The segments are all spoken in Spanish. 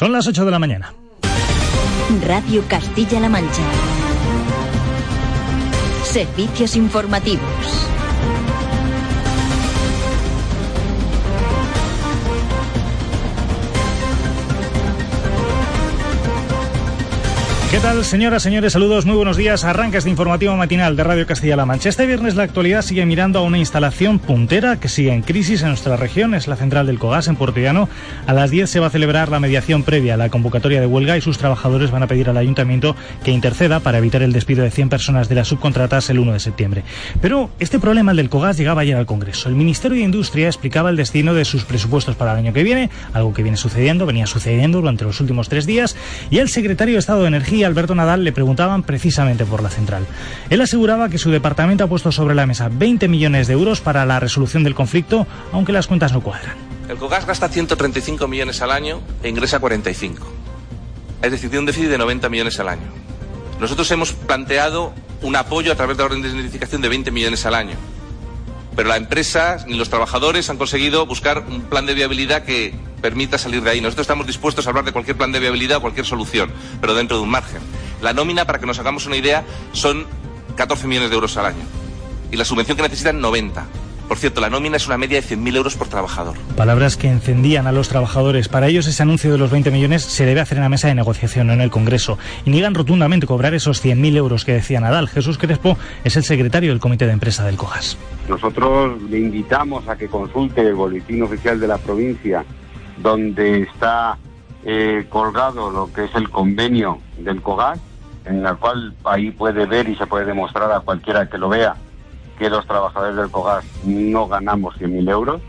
Son las 8 de la mañana. Radio Castilla-La Mancha. Servicios informativos. ¿Qué tal, señoras, señores? Saludos, muy buenos días. Arranca este informativo matinal de Radio Castilla-La Mancha. Este viernes la actualidad sigue mirando a una instalación puntera que sigue en crisis en nuestra región. Es la central del COGAS en Portellano. A las 10 se va a celebrar la mediación previa a la convocatoria de huelga y sus trabajadores van a pedir al ayuntamiento que interceda para evitar el despido de 100 personas de las subcontratas el 1 de septiembre. Pero este problema, el del COGAS, llegaba ayer al Congreso. El Ministerio de Industria explicaba el destino de sus presupuestos para el año que viene, algo que viene sucediendo, venía sucediendo durante los últimos tres días, y el secretario de Estado de Energía Alberto Nadal, le preguntaban precisamente por la central. Él aseguraba que su departamento ha puesto sobre la mesa 20 millones de euros para la resolución del conflicto, aunque las cuentas no cuadran. El COGAS gasta 135 millones al año e ingresa 45. Es decir, un déficit de 90 millones al año. Nosotros hemos planteado un apoyo a través de la orden de indemnificación de 20 millones al año. Pero la empresa ni los trabajadores han conseguido buscar un plan de viabilidad que permita salir de ahí. Nosotros estamos dispuestos a hablar de cualquier plan de viabilidad o cualquier solución, pero dentro de un margen. La nómina, para que nos hagamos una idea, son 14 millones de euros al año. Y la subvención que necesitan, 90. Por cierto, la nómina es una media de 100.000 euros por trabajador. Palabras que encendían a los trabajadores. Para ellos ese anuncio de los 20 millones se debe hacer en la mesa de negociación, no en el Congreso. Y niegan rotundamente cobrar esos 100.000 euros que decía Nadal. Jesús Crespo es el secretario del Comité de Empresa del COGAS. Nosotros le invitamos a que consulte el boletín oficial de la provincia donde está eh, colgado lo que es el convenio del COGAS, en el cual ahí puede ver y se puede demostrar a cualquiera que lo vea que los trabajadores del COGAS no ganamos 100.000 euros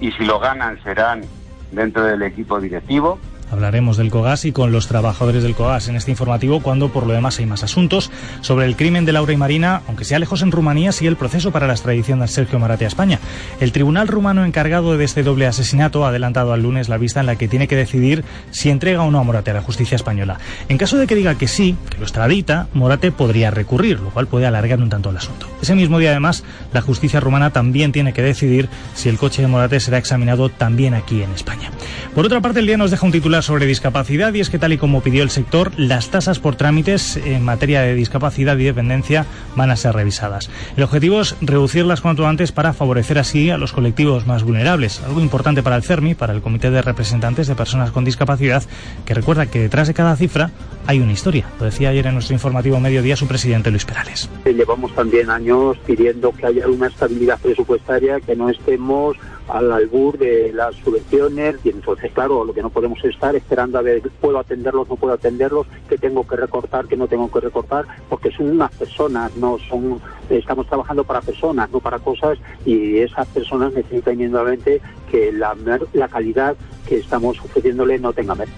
y si lo ganan serán dentro del equipo directivo Hablaremos del COGAS y con los trabajadores del COGAS en este informativo cuando por lo demás hay más asuntos. Sobre el crimen de Laura y Marina, aunque sea lejos en Rumanía, sigue el proceso para la extradición de Sergio Marate a España. El tribunal rumano encargado de este doble asesinato ha adelantado al lunes la vista en la que tiene que decidir si entrega o no a Morate a la justicia española. En caso de que diga que sí, que lo extradita, Morate podría recurrir, lo cual puede alargar un tanto el asunto. Ese mismo día, además, la justicia rumana también tiene que decidir si el coche de Morate será examinado también aquí en España. Por otra parte, el día nos deja un titular sobre discapacidad y es que tal y como pidió el sector, las tasas por trámites en materia de discapacidad y dependencia van a ser revisadas. El objetivo es reducirlas cuanto antes para favorecer así a los colectivos más vulnerables, algo importante para el CERMI, para el Comité de Representantes de Personas con Discapacidad, que recuerda que detrás de cada cifra hay una historia. Lo decía ayer en nuestro informativo mediodía su presidente Luis Perales. Llevamos también años pidiendo que haya una estabilidad presupuestaria, que no estemos al albur de las subvenciones y entonces claro lo que no podemos estar esperando a ver puedo atenderlos no puedo atenderlos que tengo que recortar que no tengo que recortar porque son unas personas no son estamos trabajando para personas no para cosas y esas personas necesitan inmediatamente que la, la calidad que estamos ofreciéndole no tenga menos.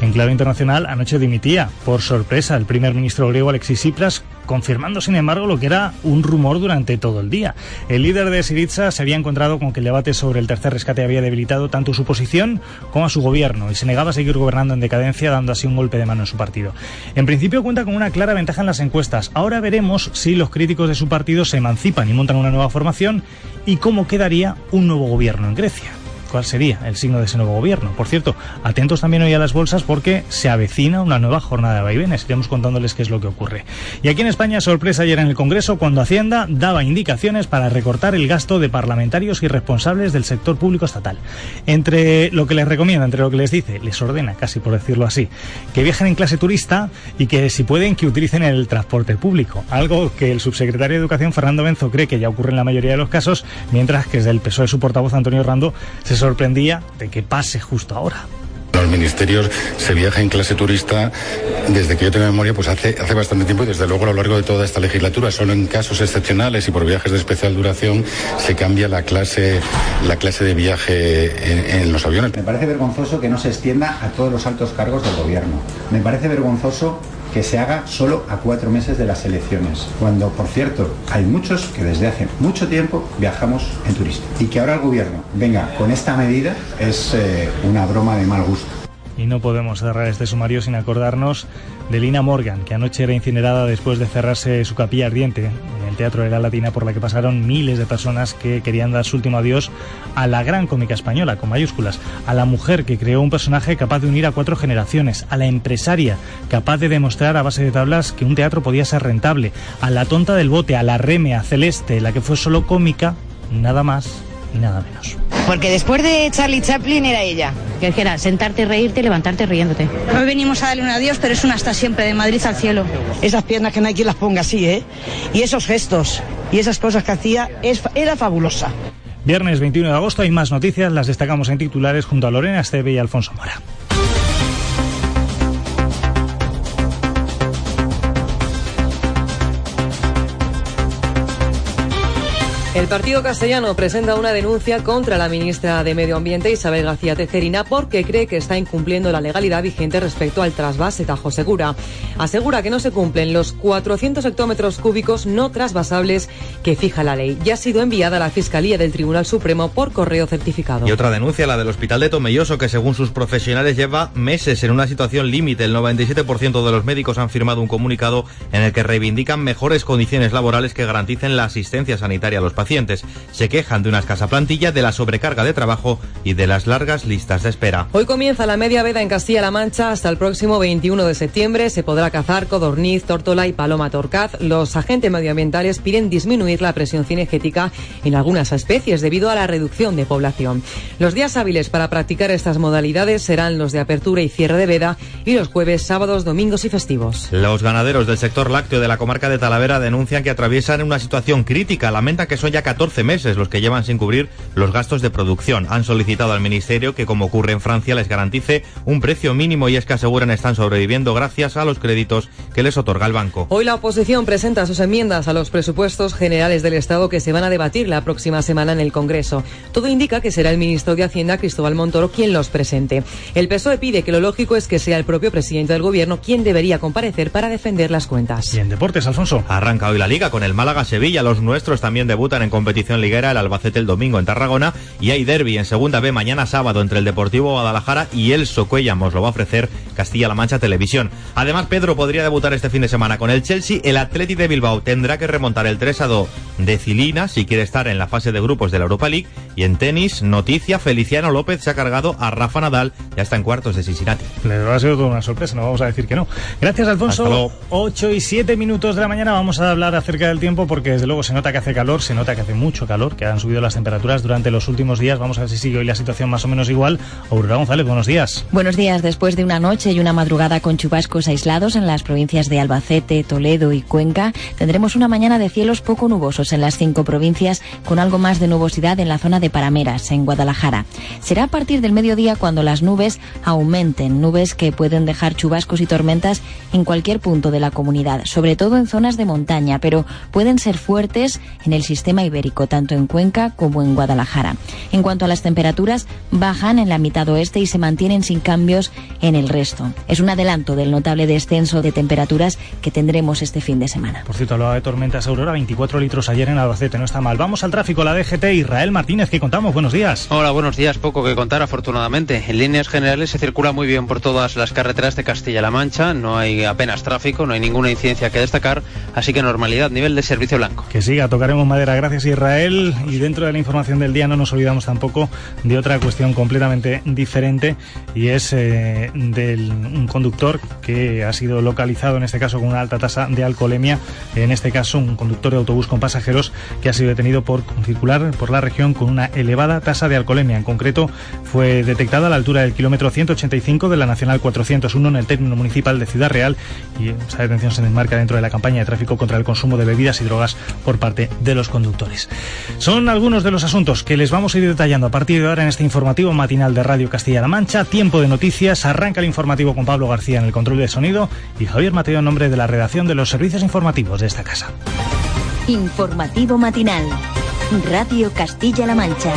En clave internacional, anoche dimitía, por sorpresa, el primer ministro griego Alexis Tsipras, confirmando sin embargo lo que era un rumor durante todo el día. El líder de Syriza se había encontrado con que el debate sobre el tercer rescate había debilitado tanto su posición como a su gobierno y se negaba a seguir gobernando en decadencia, dando así un golpe de mano en su partido. En principio cuenta con una clara ventaja en las encuestas. Ahora veremos si los críticos de su partido se emancipan y montan una nueva formación y cómo quedaría un nuevo gobierno en Grecia cuál sería el signo de ese nuevo gobierno. Por cierto, atentos también hoy a las bolsas porque se avecina una nueva jornada de vaivenes. Iremos contándoles qué es lo que ocurre. Y aquí en España, sorpresa ayer en el Congreso cuando Hacienda daba indicaciones para recortar el gasto de parlamentarios y responsables del sector público estatal. Entre lo que les recomienda, entre lo que les dice, les ordena, casi por decirlo así, que viajen en clase turista y que si pueden que utilicen el transporte público. Algo que el subsecretario de Educación, Fernando Benzo, cree que ya ocurre en la mayoría de los casos, mientras que desde el PSOE su portavoz, Antonio Rando, se sorprendía de que pase justo ahora. los ministerios se viaja en clase turista desde que yo tengo memoria, pues hace, hace bastante tiempo y desde luego a lo largo de toda esta legislatura, solo en casos excepcionales y por viajes de especial duración se cambia la clase, la clase de viaje en, los aviones. Me parece vergonzoso que no se extienda a todos los altos cargos del gobierno. Me parece vergonzoso que se haga solo a cuatro meses de las elecciones, cuando, por cierto, hay muchos que desde hace mucho tiempo viajamos en turismo. Y que ahora el gobierno venga con esta medida es eh, una broma de mal gusto. Y no podemos cerrar este sumario sin acordarnos de Lina Morgan, que anoche era incinerada después de cerrarse su capilla ardiente en el Teatro de la Latina, por la que pasaron miles de personas que querían dar su último adiós a la gran cómica española, con mayúsculas, a la mujer que creó un personaje capaz de unir a cuatro generaciones, a la empresaria capaz de demostrar a base de tablas que un teatro podía ser rentable, a la tonta del bote, a la reme, a Celeste, la que fue solo cómica, nada más y nada menos. Porque después de Charlie Chaplin era ella. Que era sentarte, reírte y levantarte riéndote. Hoy venimos a darle un adiós, pero es una hasta siempre, de Madrid al cielo. Esas piernas que no hay quien las ponga así, ¿eh? Y esos gestos y esas cosas que hacía, es, era fabulosa. Viernes 21 de agosto hay más noticias, las destacamos en titulares junto a Lorena Esteve y Alfonso Mora. El Partido Castellano presenta una denuncia contra la ministra de Medio Ambiente Isabel García Tecerina porque cree que está incumpliendo la legalidad vigente respecto al trasvase Tajo Segura. Asegura que no se cumplen los 400 hectómetros cúbicos no trasvasables que fija la ley. Ya ha sido enviada a la Fiscalía del Tribunal Supremo por correo certificado. Y otra denuncia, la del Hospital de Tomelloso, que según sus profesionales lleva meses en una situación límite. El 97% de los médicos han firmado un comunicado en el que reivindican mejores condiciones laborales que garanticen la asistencia sanitaria a los pacientes pacientes. Se quejan de una escasa plantilla, de la sobrecarga de trabajo y de las largas listas de espera. Hoy comienza la media veda en Castilla-La Mancha. Hasta el próximo 21 de septiembre se podrá cazar codorniz, tórtola y paloma torcaz. Los agentes medioambientales piden disminuir la presión cinegética en algunas especies debido a la reducción de población. Los días hábiles para practicar estas modalidades serán los de apertura y cierre de veda y los jueves, sábados, domingos y festivos. Los ganaderos del sector lácteo de la comarca de Talavera denuncian que atraviesan una situación crítica. Lamenta que son ya 14 meses los que llevan sin cubrir los gastos de producción. Han solicitado al Ministerio que, como ocurre en Francia, les garantice un precio mínimo y es que aseguran están sobreviviendo gracias a los créditos que les otorga el banco. Hoy la oposición presenta sus enmiendas a los presupuestos generales del Estado que se van a debatir la próxima semana en el Congreso. Todo indica que será el ministro de Hacienda, Cristóbal Montoro, quien los presente. El PSOE pide que lo lógico es que sea el propio presidente del Gobierno quien debería comparecer para defender las cuentas. Y en deportes, Alfonso. Arranca hoy la Liga con el Málaga-Sevilla. Los nuestros también debutan en competición liguera el Albacete el domingo en Tarragona y hay derby en segunda B mañana sábado entre el Deportivo Guadalajara y el Socuellamos. Lo va a ofrecer Castilla-La Mancha Televisión. Además, Pedro podría debutar este fin de semana con el Chelsea. El Atleti de Bilbao tendrá que remontar el 3 a 2 de Cilina si quiere estar en la fase de grupos de la Europa League. Y en tenis, noticia, Feliciano López se ha cargado a Rafa Nadal, ya está en cuartos de Cincinnati. Le ha sido toda una sorpresa, no vamos a decir que no. Gracias, Alfonso. 8 y 7 minutos de la mañana vamos a hablar acerca del tiempo porque desde luego se nota que hace calor, se nota que hace mucho calor, que han subido las temperaturas durante los últimos días. Vamos a ver si sigue hoy la situación más o menos igual. Aurora González, buenos días. Buenos días. Después de una noche y una madrugada con chubascos aislados en las provincias de Albacete, Toledo y Cuenca, tendremos una mañana de cielos poco nubosos en las cinco provincias, con algo más de nubosidad en la zona de Parameras, en Guadalajara. Será a partir del mediodía cuando las nubes aumenten, nubes que pueden dejar chubascos y tormentas en cualquier punto de la comunidad, sobre todo en zonas de montaña, pero pueden ser fuertes en el sistema ibérico, tanto en Cuenca como en Guadalajara. En cuanto a las temperaturas, bajan en la mitad oeste y se mantienen sin cambios en el resto. Es un adelanto del notable descenso de temperaturas que tendremos este fin de semana. Por cierto, hablaba de tormentas Aurora, 24 litros ayer en Albacete, no está mal. Vamos al tráfico, la DGT, Israel Martínez, ¿qué contamos? Buenos días. Hola, buenos días. Poco que contar, afortunadamente. En líneas generales se circula muy bien por todas las carreteras de Castilla-La Mancha, no hay apenas tráfico, no hay ninguna incidencia que destacar, así que normalidad, nivel de servicio blanco. Que siga, tocaremos madera. Gracias, Israel. Y dentro de la información del día no nos olvidamos tampoco de otra cuestión completamente diferente y es eh, del un conductor que ha sido localizado en este caso con una alta tasa de alcoholemia, en este caso un conductor de autobús con pasajeros que ha sido detenido por circular por la región con una elevada tasa de alcoholemia. En concreto, fue detectada a la altura del kilómetro 185 de la Nacional 401 en el término municipal de Ciudad Real y esa detención se enmarca dentro de la campaña de tráfico contra el consumo de bebidas y drogas por parte de los conductores. Son algunos de los asuntos que les vamos a ir detallando a partir de ahora en este informativo matinal de Radio Castilla-La Mancha. Tiempo de noticias. Arranca el informativo con Pablo García en el control de sonido y Javier Mateo en nombre de la redacción de los servicios informativos de esta casa. Informativo matinal. Radio Castilla-La Mancha.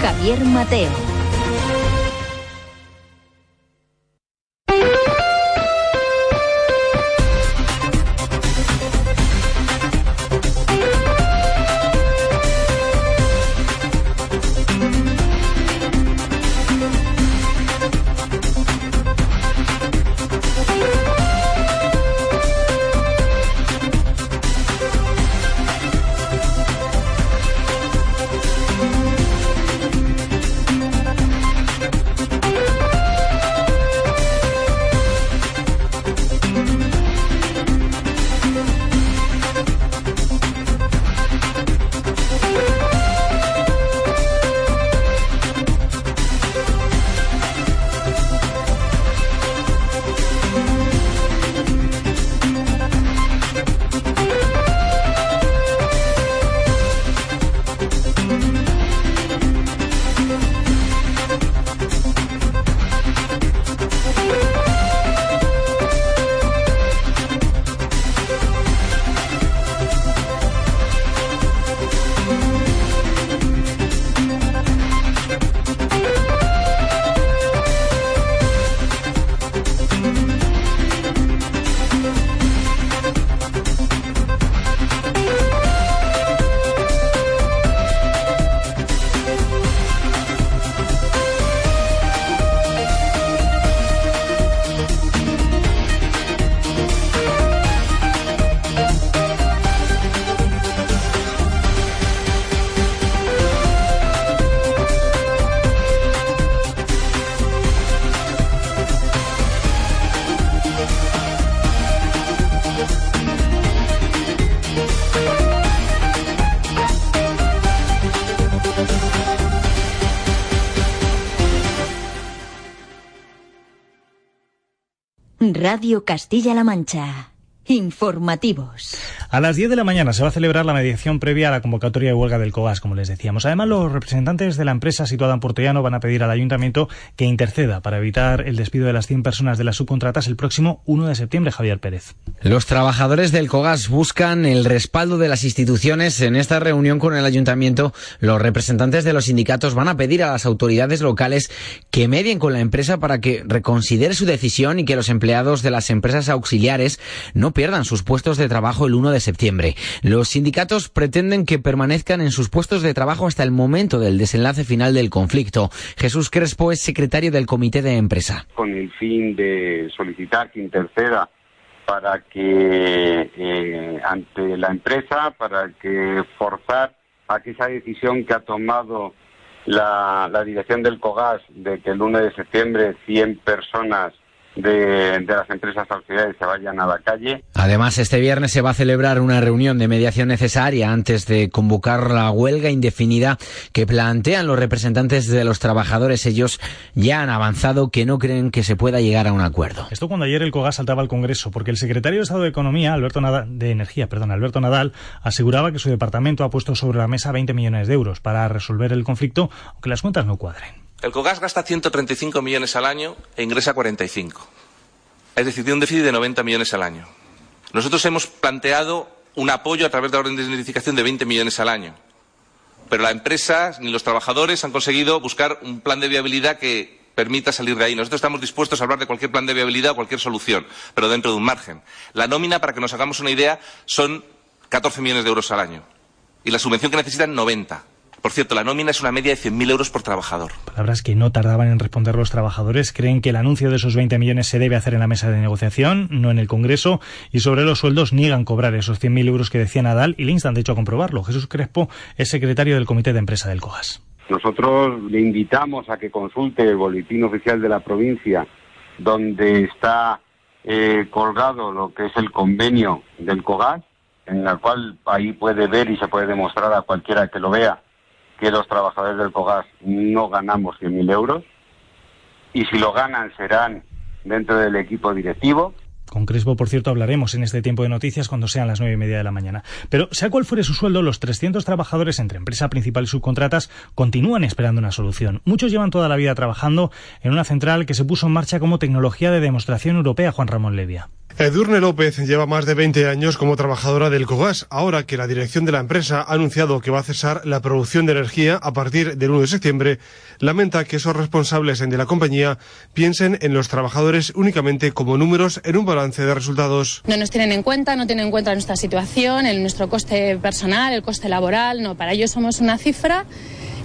Javier Mateo. Radio Castilla-La Mancha. Informativos. A las 10 de la mañana se va a celebrar la mediación previa a la convocatoria de huelga del COGAS, como les decíamos. Además, los representantes de la empresa situada en Portollano van a pedir al ayuntamiento que interceda para evitar el despido de las 100 personas de las subcontratas el próximo 1 de septiembre, Javier Pérez. Los trabajadores del COGAS buscan el respaldo de las instituciones. En esta reunión con el ayuntamiento, los representantes de los sindicatos van a pedir a las autoridades locales que medien con la empresa para que reconsidere su decisión y que los empleados de las empresas auxiliares no pierdan sus puestos de trabajo el 1 de septiembre. Los sindicatos pretenden que permanezcan en sus puestos de trabajo hasta el momento del desenlace final del conflicto. Jesús Crespo es secretario del comité de empresa. Con el fin de solicitar que interceda para que eh, ante la empresa, para que forzar a que esa decisión que ha tomado la, la dirección del COGAS de que el 1 de septiembre 100 personas de, las empresas auxiliares se vayan a la calle. Además, este viernes se va a celebrar una reunión de mediación necesaria antes de convocar la huelga indefinida que plantean los representantes de los trabajadores. Ellos ya han avanzado que no creen que se pueda llegar a un acuerdo. Esto cuando ayer el COGAS saltaba al Congreso, porque el secretario de Estado de Economía, Alberto Nadal, de Energía, perdón, Alberto Nadal, aseguraba que su departamento ha puesto sobre la mesa 20 millones de euros para resolver el conflicto, aunque las cuentas no cuadren. El COGAS gasta 135 millones al año e ingresa 45. Es decir, un déficit de 90 millones al año. Nosotros hemos planteado un apoyo a través de la orden de indemnificación de 20 millones al año. Pero la empresa ni los trabajadores han conseguido buscar un plan de viabilidad que permita salir de ahí. Nosotros estamos dispuestos a hablar de cualquier plan de viabilidad o cualquier solución, pero dentro de un margen. La nómina, para que nos hagamos una idea, son 14 millones de euros al año. Y la subvención que necesitan, 90. Por cierto, la nómina es una media de 100.000 euros por trabajador. Palabras que no tardaban en responder los trabajadores. Creen que el anuncio de esos 20 millones se debe hacer en la mesa de negociación, no en el Congreso. Y sobre los sueldos niegan cobrar esos 100.000 euros que decía Nadal y le instan, de hecho, a comprobarlo. Jesús Crespo es secretario del Comité de Empresa del COGAS. Nosotros le invitamos a que consulte el boletín oficial de la provincia, donde está eh, colgado lo que es el convenio del COGAS, en el cual ahí puede ver y se puede demostrar a cualquiera que lo vea que los trabajadores del COGAS no ganamos 100.000 euros y si lo ganan serán dentro del equipo directivo. Con Crespo, por cierto, hablaremos en este tiempo de noticias cuando sean las nueve y media de la mañana. Pero sea cual fuere su sueldo, los 300 trabajadores entre empresa principal y subcontratas continúan esperando una solución. Muchos llevan toda la vida trabajando en una central que se puso en marcha como tecnología de demostración europea, Juan Ramón Levia. Edurne López lleva más de 20 años como trabajadora del COGAS. Ahora que la dirección de la empresa ha anunciado que va a cesar la producción de energía a partir del 1 de septiembre, lamenta que esos responsables de la compañía piensen en los trabajadores únicamente como números en un de resultados. No nos tienen en cuenta, no tienen en cuenta nuestra situación, el, nuestro coste personal, el coste laboral. No, para ellos somos una cifra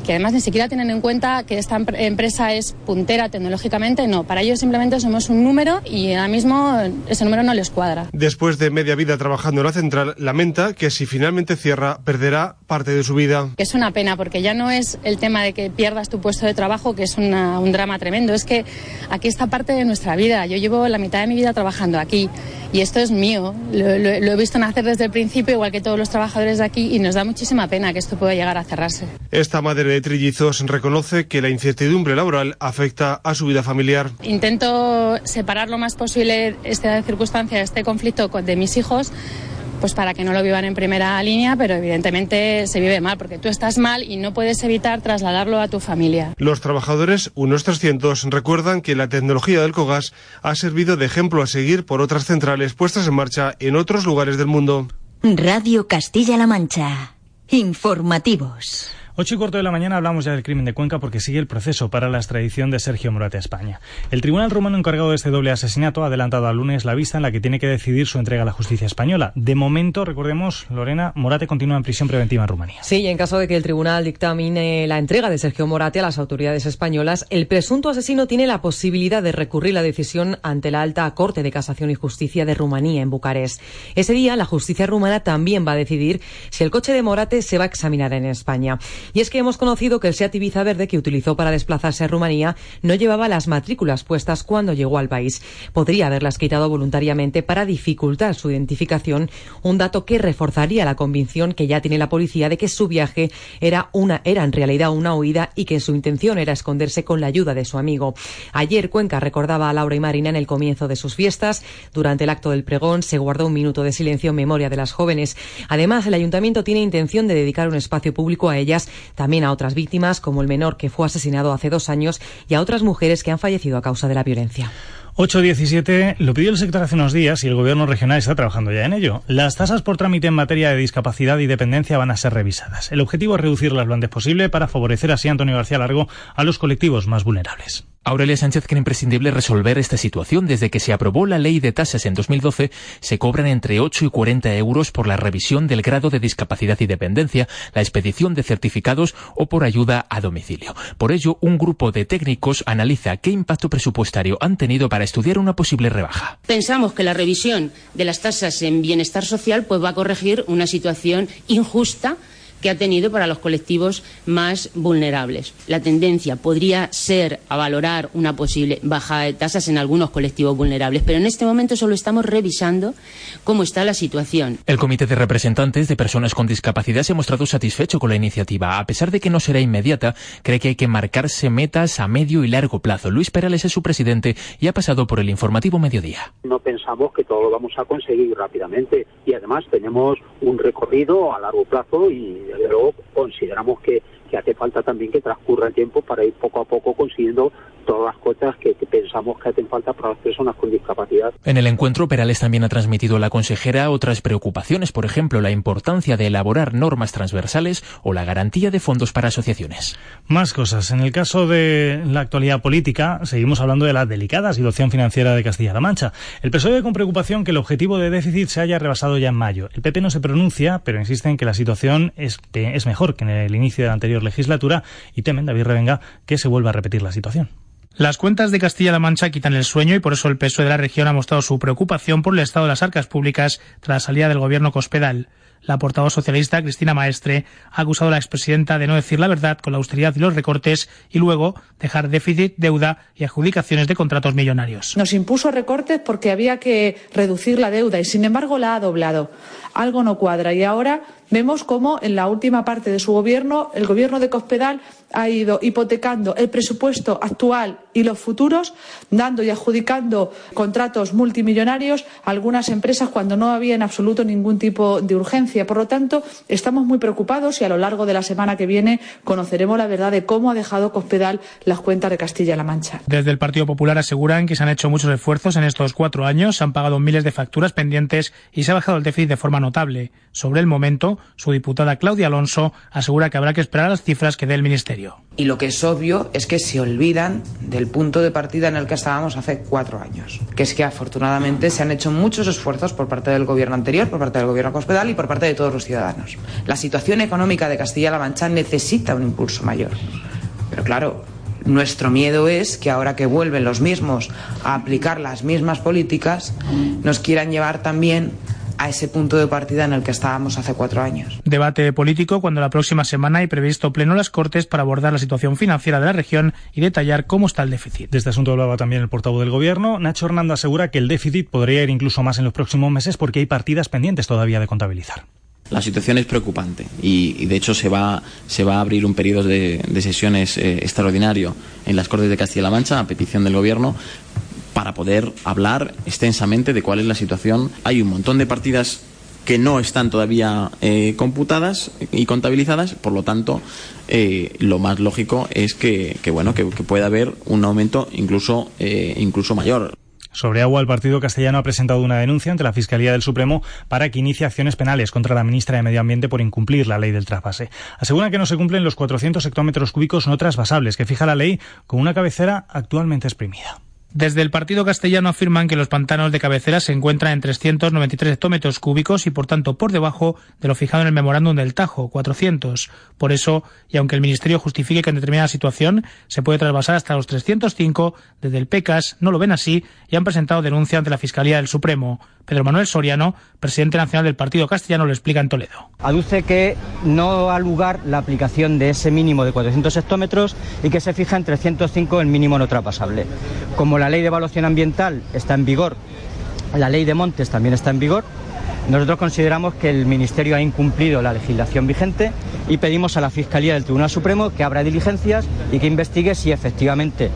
que además ni siquiera tienen en cuenta que esta empresa es puntera tecnológicamente, no, para ellos simplemente somos un número y ahora mismo ese número no les cuadra. Después de media vida trabajando en la central, lamenta que si finalmente cierra, perderá parte de su vida. Es una pena porque ya no es el tema de que pierdas tu puesto de trabajo, que es un drama tremendo, es que aquí está parte de nuestra vida. Yo llevo la mitad de mi vida trabajando aquí y esto es mío. Lo, he visto nacer desde el principio, igual que todos los trabajadores de aquí, y nos da muchísima pena que esto pueda llegar a cerrarse. Esta madre de trillizos reconoce que la incertidumbre laboral afecta a su vida familiar. Intento separar lo más posible esta circunstancia, este conflicto de mis hijos pues para que no lo vivan en primera línea, pero evidentemente se vive mal, porque tú estás mal y no puedes evitar trasladarlo a tu familia. Los trabajadores, unos 300, recuerdan que la tecnología del COGAS ha servido de ejemplo a seguir por otras centrales puestas en marcha en otros lugares del mundo. Radio Castilla-La Mancha. Informativos. Ocho y cuarto de la mañana hablamos ya del crimen de Cuenca porque sigue el proceso para la extradición de Sergio Morate a España. El tribunal rumano encargado de este doble asesinato ha adelantado al lunes la vista en la que tiene que decidir su entrega a la justicia española. De momento, recordemos, Lorena, Morate continúa en prisión preventiva en Rumanía. Sí, y en caso de que el tribunal dictamine la entrega de Sergio Morate a las autoridades españolas, el presunto asesino tiene la posibilidad de recurrir la decisión ante la Alta Corte de Casación y Justicia de Rumanía en Bucarest. Ese día, la justicia rumana también va a decidir si el coche de Morate se va a examinar en España. Y es que hemos conocido que el Seat Ibiza verde que utilizó para desplazarse a Rumanía no llevaba las matrículas puestas cuando llegó al país. Podría haberlas quitado voluntariamente para dificultar su identificación, un dato que reforzaría la convicción que ya tiene la policía de que su viaje era una era en realidad una huida y que su intención era esconderse con la ayuda de su amigo. Ayer Cuenca recordaba a Laura y Marina en el comienzo de sus fiestas. Durante el acto del pregón se guardó un minuto de silencio en memoria de las jóvenes. Además, el ayuntamiento tiene intención de dedicar un espacio público a ellas también a otras víctimas, como el menor que fue asesinado hace dos años, y a otras mujeres que han fallecido a causa de la violencia. 8.17 lo pidió el sector hace unos días y el gobierno regional está trabajando ya en ello. Las tasas por trámite en materia de discapacidad y dependencia van a ser revisadas. El objetivo es reducirlas lo antes posible para favorecer así, Antonio García Largo, a los colectivos más vulnerables. Aurelia Sánchez cree imprescindible resolver esta situación. Desde que se aprobó la ley de tasas en 2012, se cobran entre 8 y 40 euros por la revisión del grado de discapacidad y dependencia, la expedición de certificados o por ayuda a domicilio. Por ello, un grupo de técnicos analiza qué impacto presupuestario han tenido para estudiar una posible rebaja. Pensamos que la revisión de las tasas en bienestar social pues, va a corregir una situación injusta que ha tenido para los colectivos más vulnerables. La tendencia podría ser a valorar una posible baja de tasas en algunos colectivos vulnerables, pero en este momento solo estamos revisando cómo está la situación. El Comité de Representantes de Personas con Discapacidad se ha mostrado satisfecho con la iniciativa. A pesar de que no será inmediata, cree que hay que marcarse metas a medio y largo plazo. Luis Perales es su presidente y ha pasado por el informativo mediodía. No pensamos que todo lo vamos a conseguir rápidamente y además tenemos un recorrido a largo plazo y desde luego consideramos que, que hace falta también que transcurra el tiempo para ir poco a poco consiguiendo todas las cosas que, que, pensamos que hacen falta para las personas con discapacidad. En el encuentro, Perales también ha transmitido a la consejera otras preocupaciones, por ejemplo, la importancia de elaborar normas transversales o la garantía de fondos para asociaciones. Más cosas. En el caso de la actualidad política, seguimos hablando de la delicada situación financiera de Castilla-La Mancha. El PSOE ve con preocupación que el objetivo de déficit se haya rebasado ya en mayo. El PP no se pronuncia, pero insiste en que la situación es, es mejor que en el inicio de la anterior legislatura y temen, David Revenga, que se vuelva a repetir la situación. Las cuentas de Castilla-La Mancha quitan el sueño y por eso el PSOE de la región ha mostrado su preocupación por el estado de las arcas públicas tras la salida del gobierno Cospedal. La portavoz socialista, Cristina Maestre, ha acusado a la expresidenta de no decir la verdad con la austeridad y los recortes y luego dejar déficit, deuda y adjudicaciones de contratos millonarios. Nos impuso recortes porque había que reducir la deuda y sin embargo la ha doblado. Algo no cuadra y ahora vemos cómo en la última parte de su gobierno, el gobierno de Cospedal ha ido hipotecando el presupuesto actual y los futuros, dando y adjudicando contratos multimillonarios a algunas empresas cuando no había en absoluto ningún tipo de urgencia. Por lo tanto, estamos muy preocupados y a lo largo de la semana que viene conoceremos la verdad de cómo ha dejado Cospedal las cuentas de Castilla-La Mancha. Desde el Partido Popular aseguran que se han hecho muchos esfuerzos en estos cuatro años, se han pagado miles de facturas pendientes y se ha bajado el déficit de forma notable. Sobre el momento, su diputada Claudia Alonso asegura que habrá que esperar las cifras que dé el Ministerio. Y lo que es obvio es que se olvidan del punto de partida en el que estábamos hace cuatro años, que es que afortunadamente se han hecho muchos esfuerzos por parte del gobierno anterior, por parte del gobierno hospedal y por parte de todos los ciudadanos. La situación económica de Castilla-La Mancha necesita un impulso mayor. Pero claro, nuestro miedo es que ahora que vuelven los mismos a aplicar las mismas políticas, nos quieran llevar también a ese punto de partida en el que estábamos hace cuatro años. Debate político cuando la próxima semana hay previsto pleno las Cortes para abordar la situación financiera de la región y detallar cómo está el déficit. De este asunto hablaba también el portavoz del Gobierno. Nacho Hernando asegura que el déficit podría ir incluso más en los próximos meses porque hay partidas pendientes todavía de contabilizar. La situación es preocupante y, de hecho se va, se va a abrir un periodo de, sesiones eh, extraordinario en las Cortes de Castilla-La Mancha a petición del Gobierno para poder hablar extensamente de cuál es la situación. Hay un montón de partidas que no están todavía eh, computadas y contabilizadas, por lo tanto, eh, lo más lógico es que, bueno que, pueda haber un aumento incluso eh, incluso mayor. Sobre agua, el Partido Castellano ha presentado una denuncia ante la Fiscalía del Supremo para que inicie acciones penales contra la ministra de Medio Ambiente por incumplir la ley del trasvase. Asegura que no se cumplen los 400 hectómetros cúbicos no trasvasables que fija la ley con una cabecera actualmente exprimida. Desde el partido castellano afirman que los pantanos de cabecera se encuentran en 393 hectómetros cúbicos y por tanto por debajo de lo fijado en el memorándum del Tajo, 400. Por eso, y aunque el Ministerio justifique que en determinada situación se puede trasvasar hasta los 305, desde el PECAS no lo ven así y han presentado denuncia ante la Fiscalía del Supremo. Pedro Manuel Soriano, presidente nacional del Partido Castellano, lo explica en Toledo. Aduce que no ha lugar la aplicación de ese mínimo de 400 hectómetros y que se fija en 305 el mínimo no traspasable. Como la ley de evaluación ambiental está en vigor, la ley de montes también está en vigor, nosotros consideramos que el Ministerio ha incumplido la legislación vigente y pedimos a la Fiscalía del Tribunal Supremo que abra diligencias y que investigue si efectivamente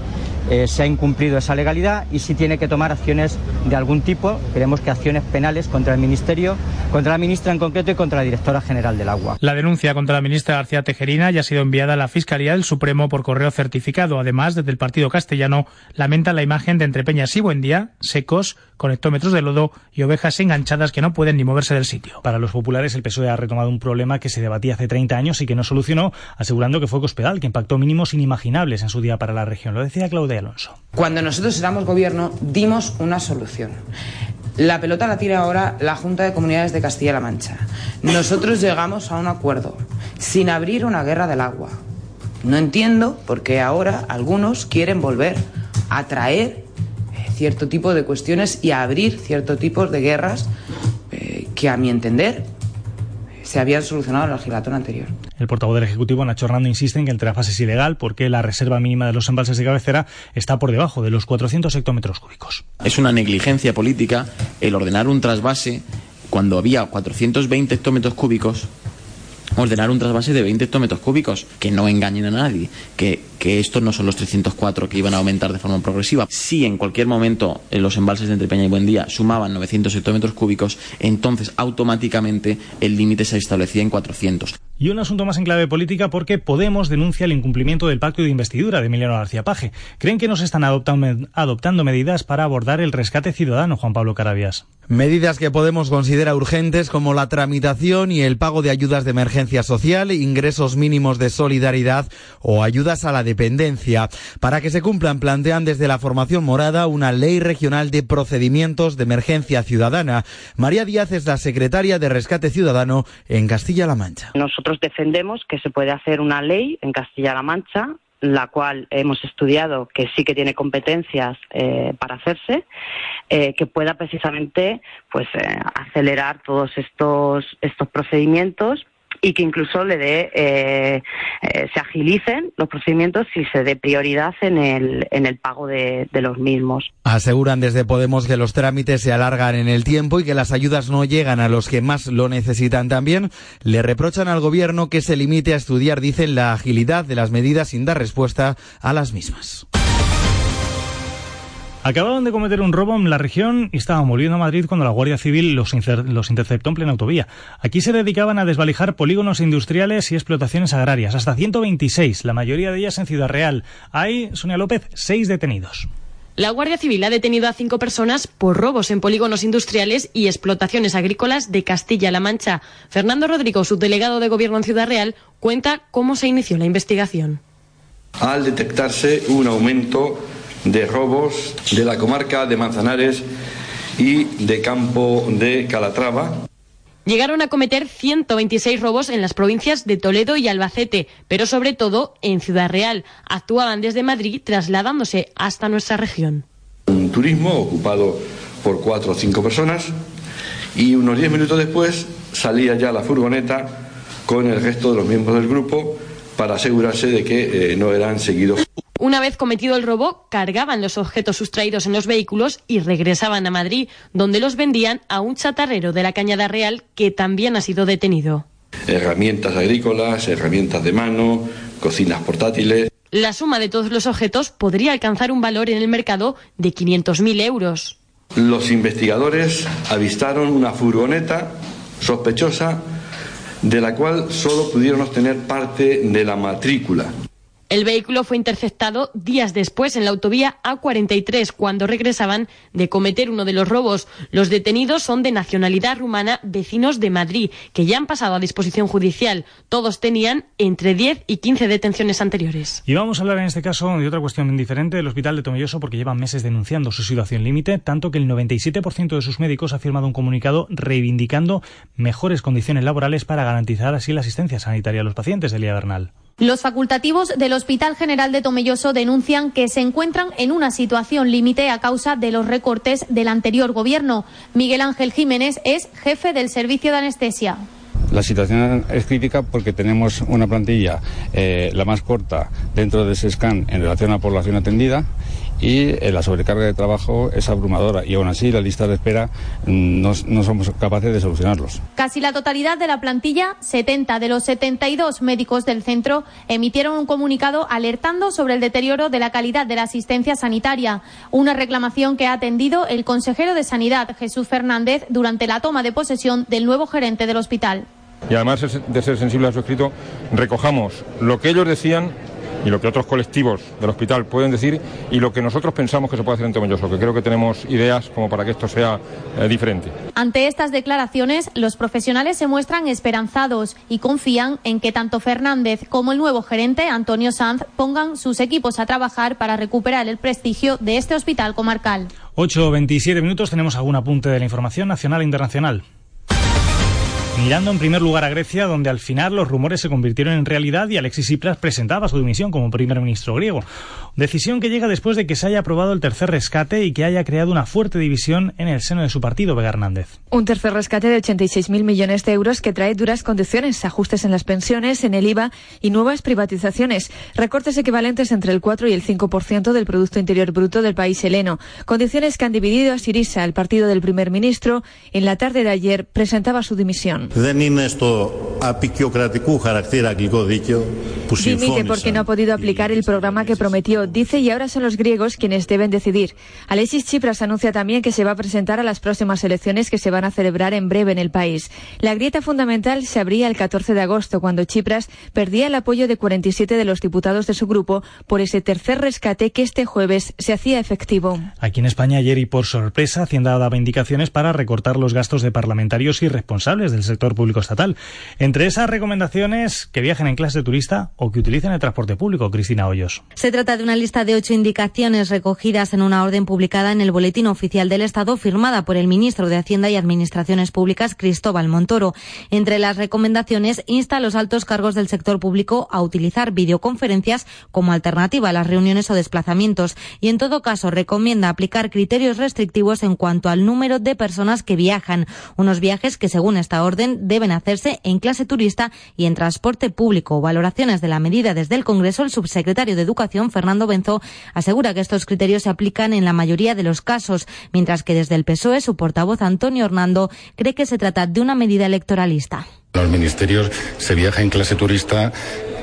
eh, se ha incumplido esa legalidad y si tiene que tomar acciones de algún tipo. Queremos que acciones penales contra el Ministerio, contra la ministra en concreto y contra la directora general del agua. La denuncia contra la ministra García Tejerina ya ha sido enviada a la Fiscalía del Supremo por correo certificado. Además, desde el Partido Castellano lamenta la imagen de Entrepeñas y Buendía, secos, con hectómetros de lodo y ovejas enganchadas que no pueden ni moverse del sitio. Para los populares, el PSOE ha retomado un problema que se debatía hace 30 años y que no solucionó, asegurando que fue Cospedal, que impactó mínimos inimaginables en su día para la región. Lo decía Claudia Alonso. Cuando nosotros éramos gobierno, dimos una solución. La pelota la tira ahora la Junta de Comunidades de Castilla-La Mancha. Nosotros llegamos a un acuerdo, sin abrir una guerra del agua. No entiendo por qué ahora algunos quieren volver a traer cierto tipo de cuestiones y a abrir cierto tipo de guerras eh, que, a mi entender, se habían solucionado en la legislatura anterior. El portavoz del Ejecutivo, Nacho Hernando, insiste en que el trasvase es ilegal porque la reserva mínima de los embalses de cabecera está por debajo de los 400 hectómetros cúbicos. Es una negligencia política el ordenar un trasvase cuando había 420 hectómetros cúbicos ordenar un trasvase de 20 hectómetros cúbicos, que no engañen a nadie, que, que estos no son los 304 que iban a aumentar de forma progresiva. Si en cualquier momento en los embalses de Entrepeña y Buendía sumaban 900 hectómetros cúbicos, entonces automáticamente el límite se establecía en 400. Y un asunto más en clave política porque Podemos denuncia el incumplimiento del pacto de investidura de Emiliano García Paje. Creen que no se están adoptando, adoptando medidas para abordar el rescate ciudadano, Juan Pablo Carabias. Medidas que Podemos considera urgentes como la tramitación y el pago de ayudas de emergencia social, ingresos mínimos de solidaridad o ayudas a la dependencia. Para que se cumplan, plantean desde la formación morada una ley regional de procedimientos de emergencia ciudadana. María Díaz es la secretaria de Rescate Ciudadano en Castilla-La Mancha. Nosotros defendemos que se puede hacer una ley en Castilla-La Mancha la cual hemos estudiado que sí que tiene competencias eh, para hacerse, eh, que pueda precisamente pues eh, acelerar todos estos estos procedimientos y que incluso le dé, eh, eh, se agilicen los procedimientos y se dé prioridad en el, en el pago de, de los mismos. Aseguran desde Podemos que los trámites se alargan en el tiempo y que las ayudas no llegan a los que más lo necesitan también. Le reprochan al gobierno que se limite a estudiar, dicen, la agilidad de las medidas sin dar respuesta a las mismas. Acababan de cometer un robo en la región y estaban volviendo a Madrid cuando la Guardia Civil los, los, interceptó en plena autovía. Aquí se dedicaban a desvalijar polígonos industriales y explotaciones agrarias, hasta 126, la mayoría de ellas en Ciudad Real. Hay, Sonia López, seis detenidos. La Guardia Civil ha detenido a cinco personas por robos en polígonos industriales y explotaciones agrícolas de Castilla-La Mancha. Fernando Rodrigo, subdelegado de Gobierno en Ciudad Real, cuenta cómo se inició la investigación. Al detectarse un aumento de robos de la comarca de Manzanares y de Campo de Calatrava. Llegaron a cometer 126 robos en las provincias de Toledo y Albacete, pero sobre todo en Ciudad Real. Actuaban desde Madrid trasladándose hasta nuestra región. Un turismo ocupado por cuatro o cinco personas y unos diez minutos después salía ya la furgoneta con el resto de los miembros del grupo para asegurarse de que eh, no eran seguidos. Una vez cometido el robo, cargaban los objetos sustraídos en los vehículos y regresaban a Madrid, donde los vendían a un chatarrero de la Cañada Real que también ha sido detenido. Herramientas agrícolas, herramientas de mano, cocinas portátiles. La suma de todos los objetos podría alcanzar un valor en el mercado de 500.000 euros. Los investigadores avistaron una furgoneta sospechosa de la cual solo pudieron obtener parte de la matrícula. El vehículo fue interceptado días después en la autovía A43 cuando regresaban de cometer uno de los robos. Los detenidos son de nacionalidad rumana, vecinos de Madrid, que ya han pasado a disposición judicial. Todos tenían entre 10 y 15 detenciones anteriores. Y vamos a hablar en este caso de otra cuestión diferente del Hospital de Tomelloso porque llevan meses denunciando su situación límite, tanto que el 97% de sus médicos ha firmado un comunicado reivindicando mejores condiciones laborales para garantizar así la asistencia sanitaria a los pacientes, Elia Bernal. Los facultativos del Hospital General de Tomelloso denuncian que se encuentran en una situación límite a causa de los recortes del anterior gobierno. Miguel Ángel Jiménez es jefe del servicio de anestesia. La situación es crítica porque tenemos una plantilla eh, la más corta dentro de SESCAN en relación a la población atendida y eh, la sobrecarga de trabajo es abrumadora y aún así la lista de espera mm, no, no, somos capaces de solucionarlos. Casi la totalidad de la plantilla, 70 de los 72 médicos del centro, emitieron un comunicado alertando sobre el deterioro de la calidad de la asistencia sanitaria, una reclamación que ha atendido el consejero de Sanidad, Jesús Fernández, durante la toma de posesión del nuevo gerente del hospital. Y además de ser sensible a su escrito, recojamos lo que ellos decían y lo que otros colectivos del hospital pueden decir y lo que nosotros pensamos que se puede hacer en Tomelloso, que creo que tenemos ideas como para que esto sea eh, diferente. Ante estas declaraciones, los profesionales se muestran esperanzados y confían en que tanto Fernández como el nuevo gerente, Antonio Sanz, pongan sus equipos a trabajar para recuperar el prestigio de este hospital comarcal. 8.27 minutos, tenemos algún apunte de la información nacional e internacional. Mirando en primer lugar a Grecia, donde al final los rumores se convirtieron en realidad y Alexis Tsipras presentaba su dimisión como primer ministro griego. Decisión que llega después de que se haya aprobado el tercer rescate y que haya creado una fuerte división en el seno de su partido, Vega Hernández. Un tercer rescate de 86.000 millones de euros que trae duras condiciones, ajustes en las pensiones, en el IVA y nuevas privatizaciones, recortes equivalentes entre el 4 y el 5% del Producto Interior Bruto del país heleno, condiciones que han dividido a Sirisa, el partido del primer ministro, en la tarde de ayer presentaba su dimisión. Dimite porque no ha podido aplicar el programa que prometió, dice, y ahora son los griegos quienes deben decidir. Alexis Tsipras anuncia también que se va a presentar a las próximas elecciones que se van a celebrar en breve en el país. La grieta fundamental se abría el 14 de agosto, cuando Tsipras perdía el apoyo de 47 de los diputados de su grupo por ese tercer rescate que este jueves se hacía efectivo. Aquí en España ayer y por sorpresa, Hacienda daba indicaciones para recortar los gastos de parlamentarios y responsables del sector público estatal. Entre esas recomendaciones, que viajen en clase de turista o que utilicen el transporte público. Cristina Hoyos. Se trata de una lista de ocho indicaciones recogidas en una orden publicada en el Boletín Oficial del Estado firmada por el ministro de Hacienda y Administraciones Públicas, Cristóbal Montoro. Entre las recomendaciones, insta a los altos cargos del sector público a utilizar videoconferencias como alternativa a las reuniones o desplazamientos y, en todo caso, recomienda aplicar criterios restrictivos en cuanto al número de personas que viajan. Unos viajes que, según esta orden, deben hacerse en clase turista y en transporte público. Valoraciones de la medida desde el Congreso, el subsecretario de Educación, Fernando Benzo, asegura que estos criterios se aplican en la mayoría de los casos, mientras que desde el PSOE su portavoz Antonio Hernando cree que se trata de una medida electoralista. Los ministerios se viaja en clase turista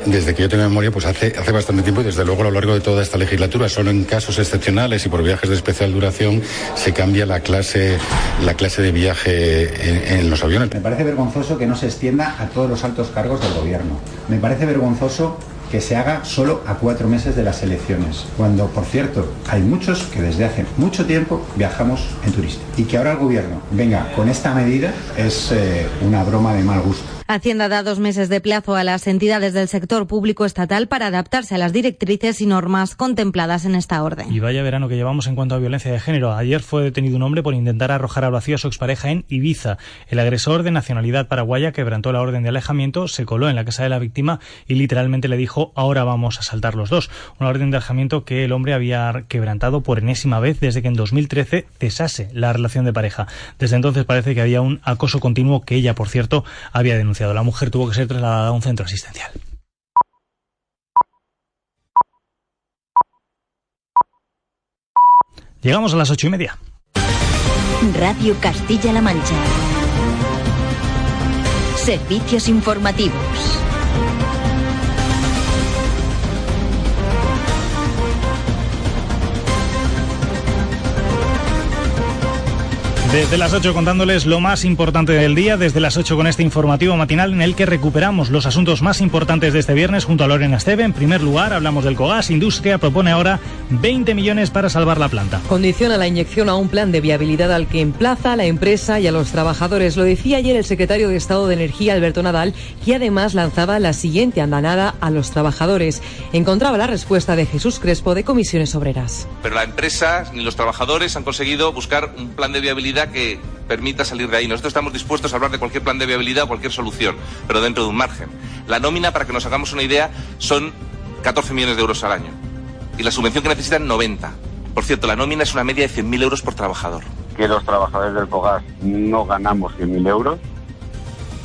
desde que yo tengo memoria, pues hace, hace bastante tiempo y desde luego a lo largo de toda esta legislatura, solo en casos excepcionales y por viajes de especial duración, se cambia la clase, la clase de viaje en, los aviones. Me parece vergonzoso que no se extienda a todos los altos cargos del gobierno. Me parece vergonzoso que se haga solo a cuatro meses de las elecciones, cuando, por cierto, hay muchos que desde hace mucho tiempo viajamos en turista. Y que ahora el gobierno venga con esta medida es eh, una broma de mal gusto. Hacienda da dos meses de plazo a las entidades del sector público estatal para adaptarse a las directrices y normas contempladas en esta orden. Y vaya verano que llevamos en cuanto a violencia de género. Ayer fue detenido un hombre por intentar arrojar al vacío a su expareja en Ibiza. El agresor de nacionalidad paraguaya quebrantó la orden de alejamiento, se coló en la casa de la víctima y literalmente le dijo ahora vamos a saltar los dos. Una orden de alejamiento que el hombre había quebrantado por enésima vez desde que en 2013 cesase la relación de pareja. Desde entonces parece que había un acoso continuo que ella, por cierto, había denunciado. La mujer tuvo que ser trasladada a un centro asistencial. Llegamos a las ocho y media. Radio Castilla-La Mancha. Servicios informativos. Desde las 8 contándoles lo más importante del día, desde las 8 con este informativo matinal en el que recuperamos los asuntos más importantes de este viernes junto a Lorena Esteve. En primer lugar, hablamos del COGAS. Industria propone ahora 20 millones para salvar la planta. Condiciona la inyección a un plan de viabilidad al que emplaza a la empresa y a los trabajadores. Lo decía ayer el secretario de Estado de Energía, Alberto Nadal, que además lanzaba la siguiente andanada a los trabajadores. Encontraba la respuesta de Jesús Crespo de Comisiones Obreras. Pero la empresa ni los trabajadores han conseguido buscar un plan de viabilidad que permita salir de ahí. Nosotros estamos dispuestos a hablar de cualquier plan de viabilidad o cualquier solución, pero dentro de un margen. La nómina, para que nos hagamos una idea, son 14 millones de euros al año. Y la subvención que necesitan, 90. Por cierto, la nómina es una media de 100.000 euros por trabajador. Que los trabajadores del COGAS no ganamos 100.000 euros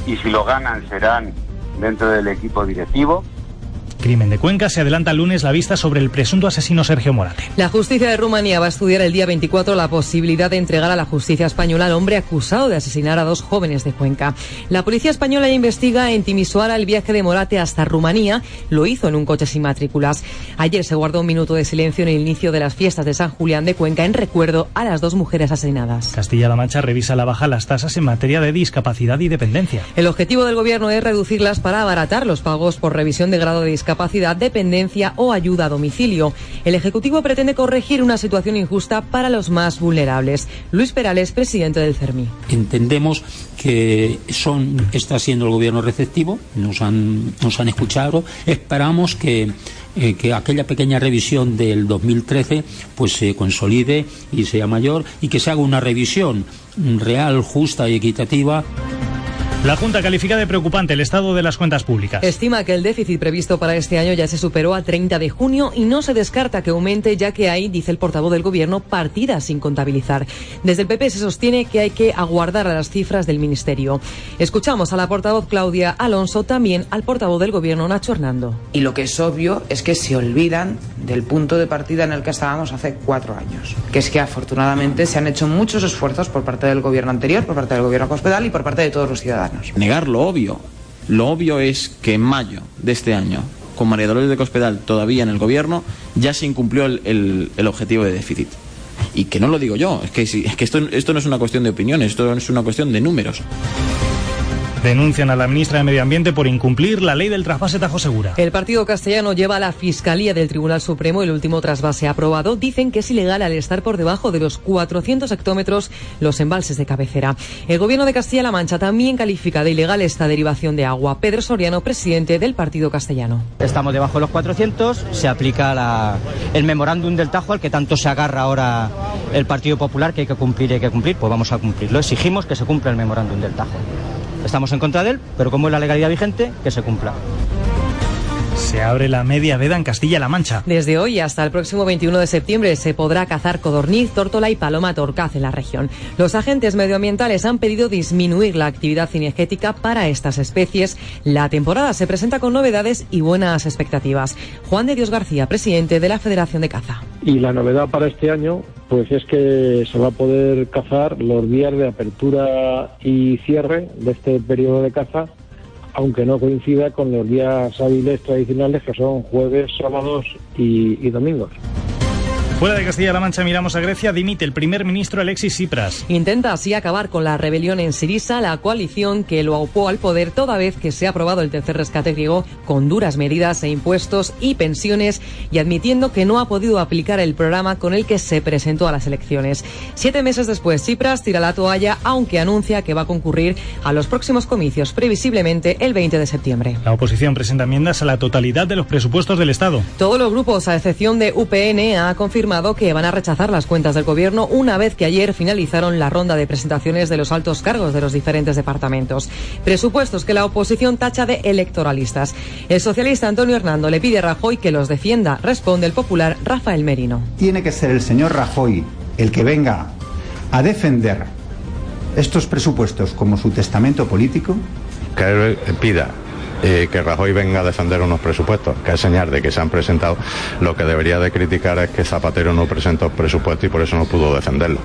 y si lo ganan serán dentro del equipo directivo Crimen de Cuenca se adelanta el lunes la vista sobre el presunto asesino Sergio Morate. La justicia de Rumanía va a estudiar el día 24 la posibilidad de entregar a la justicia española al hombre acusado de asesinar a dos jóvenes de Cuenca. La policía española ya investiga en Timisoara el viaje de Morate hasta Rumanía. Lo hizo en un coche sin matrículas. Ayer se guardó un minuto de silencio en el inicio de las fiestas de San Julián de Cuenca en recuerdo a las dos mujeres asesinadas. Castilla-La Mancha revisa la baja las tasas en materia de discapacidad y dependencia. El objetivo del gobierno es reducirlas para abaratar los pagos por revisión de grado de discapacidad discapacidad, dependencia o ayuda a domicilio. El Ejecutivo pretende corregir una situación injusta para los más vulnerables. Luis Perales, presidente del CERMI. Entendemos que son, está siendo el gobierno receptivo, nos han, nos han escuchado. Esperamos que eh, que aquella pequeña revisión del 2013 pues se consolide y sea mayor y que se haga una revisión real, justa y equitativa. La Junta califica de preocupante el estado de las cuentas públicas. Estima que el déficit previsto para este año ya se superó a 30 de junio y no se descarta que aumente ya que hay, dice el portavoz del Gobierno, partidas sin contabilizar. Desde el PP se sostiene que hay que aguardar a las cifras del Ministerio. Escuchamos a la portavoz Claudia Alonso, también al portavoz del Gobierno Nacho Hernando. Y lo que es obvio es que se olvidan del punto de partida en el que estábamos hace cuatro años, que es que afortunadamente se han hecho muchos esfuerzos por parte del Gobierno anterior, por parte del Gobierno Cospedal y por parte de todos los ciudadanos. Negar lo obvio. Lo obvio es que en mayo de este año, con María Dolores de Cospedal todavía en el gobierno, ya se incumplió el, el, el objetivo de déficit. Y que no lo digo yo, es que, es que esto, esto no es una cuestión de opiniones, esto es una cuestión de números. Denuncian a la ministra de Medio Ambiente por incumplir la ley del trasvase Tajo Segura. El partido castellano lleva a la Fiscalía del Tribunal Supremo el último trasvase aprobado. Dicen que es ilegal al estar por debajo de los 400 hectómetros los embalses de cabecera. El gobierno de Castilla-La Mancha también califica de ilegal esta derivación de agua. Pedro Soriano, presidente del partido castellano. Estamos debajo de los 400, se aplica la, el memorándum del Tajo al que tanto se agarra ahora el Partido Popular, que hay que cumplir, hay que cumplir, pues vamos a cumplirlo. Exigimos que se cumpla el memorándum del Tajo. Estamos en contra de él, pero como es la legalidad vigente, que se cumpla. Se abre la media veda en Castilla-La Mancha. Desde hoy hasta el próximo 21 de septiembre se podrá cazar codorniz, tórtola y paloma torcaz en la región. Los agentes medioambientales han pedido disminuir la actividad cinegética para estas especies. La temporada se presenta con novedades y buenas expectativas. Juan de Dios García, presidente de la Federación de Caza. Y la novedad para este año pues es que se va a poder cazar los días de apertura y cierre de este periodo de caza aunque no coincida con los días hábiles tradicionales que son jueves, sábados y, y domingos. Fuera de Castilla-La Mancha miramos a Grecia, dimite el primer ministro Alexis Tsipras. Intenta así acabar con la rebelión en Sirisa, la coalición que lo aupó al poder toda vez que se ha aprobado el tercer rescate griego con duras medidas e impuestos y pensiones y admitiendo que no ha podido aplicar el programa con el que se presentó a las elecciones. Siete meses después, Tsipras tira la toalla, aunque anuncia que va a concurrir a los próximos comicios, previsiblemente el 20 de septiembre. La oposición presenta enmiendas a la totalidad de los presupuestos del Estado. Todos los grupos, a excepción de UPN, ha confirmado que van a rechazar las cuentas del gobierno una vez que ayer finalizaron la ronda de presentaciones de los altos cargos de los diferentes departamentos. Presupuestos que la oposición tacha de electoralistas. El socialista Antonio Hernando le pide a Rajoy que los defienda, responde el popular Rafael Merino. Tiene que ser el señor Rajoy el que venga a defender estos presupuestos como su testamento político. Que pida que Rajoy venga a defender unos presupuestos, que es señal de que se han presentado. Lo que debería de criticar es que Zapatero no presentó presupuesto y por eso no pudo defenderlo.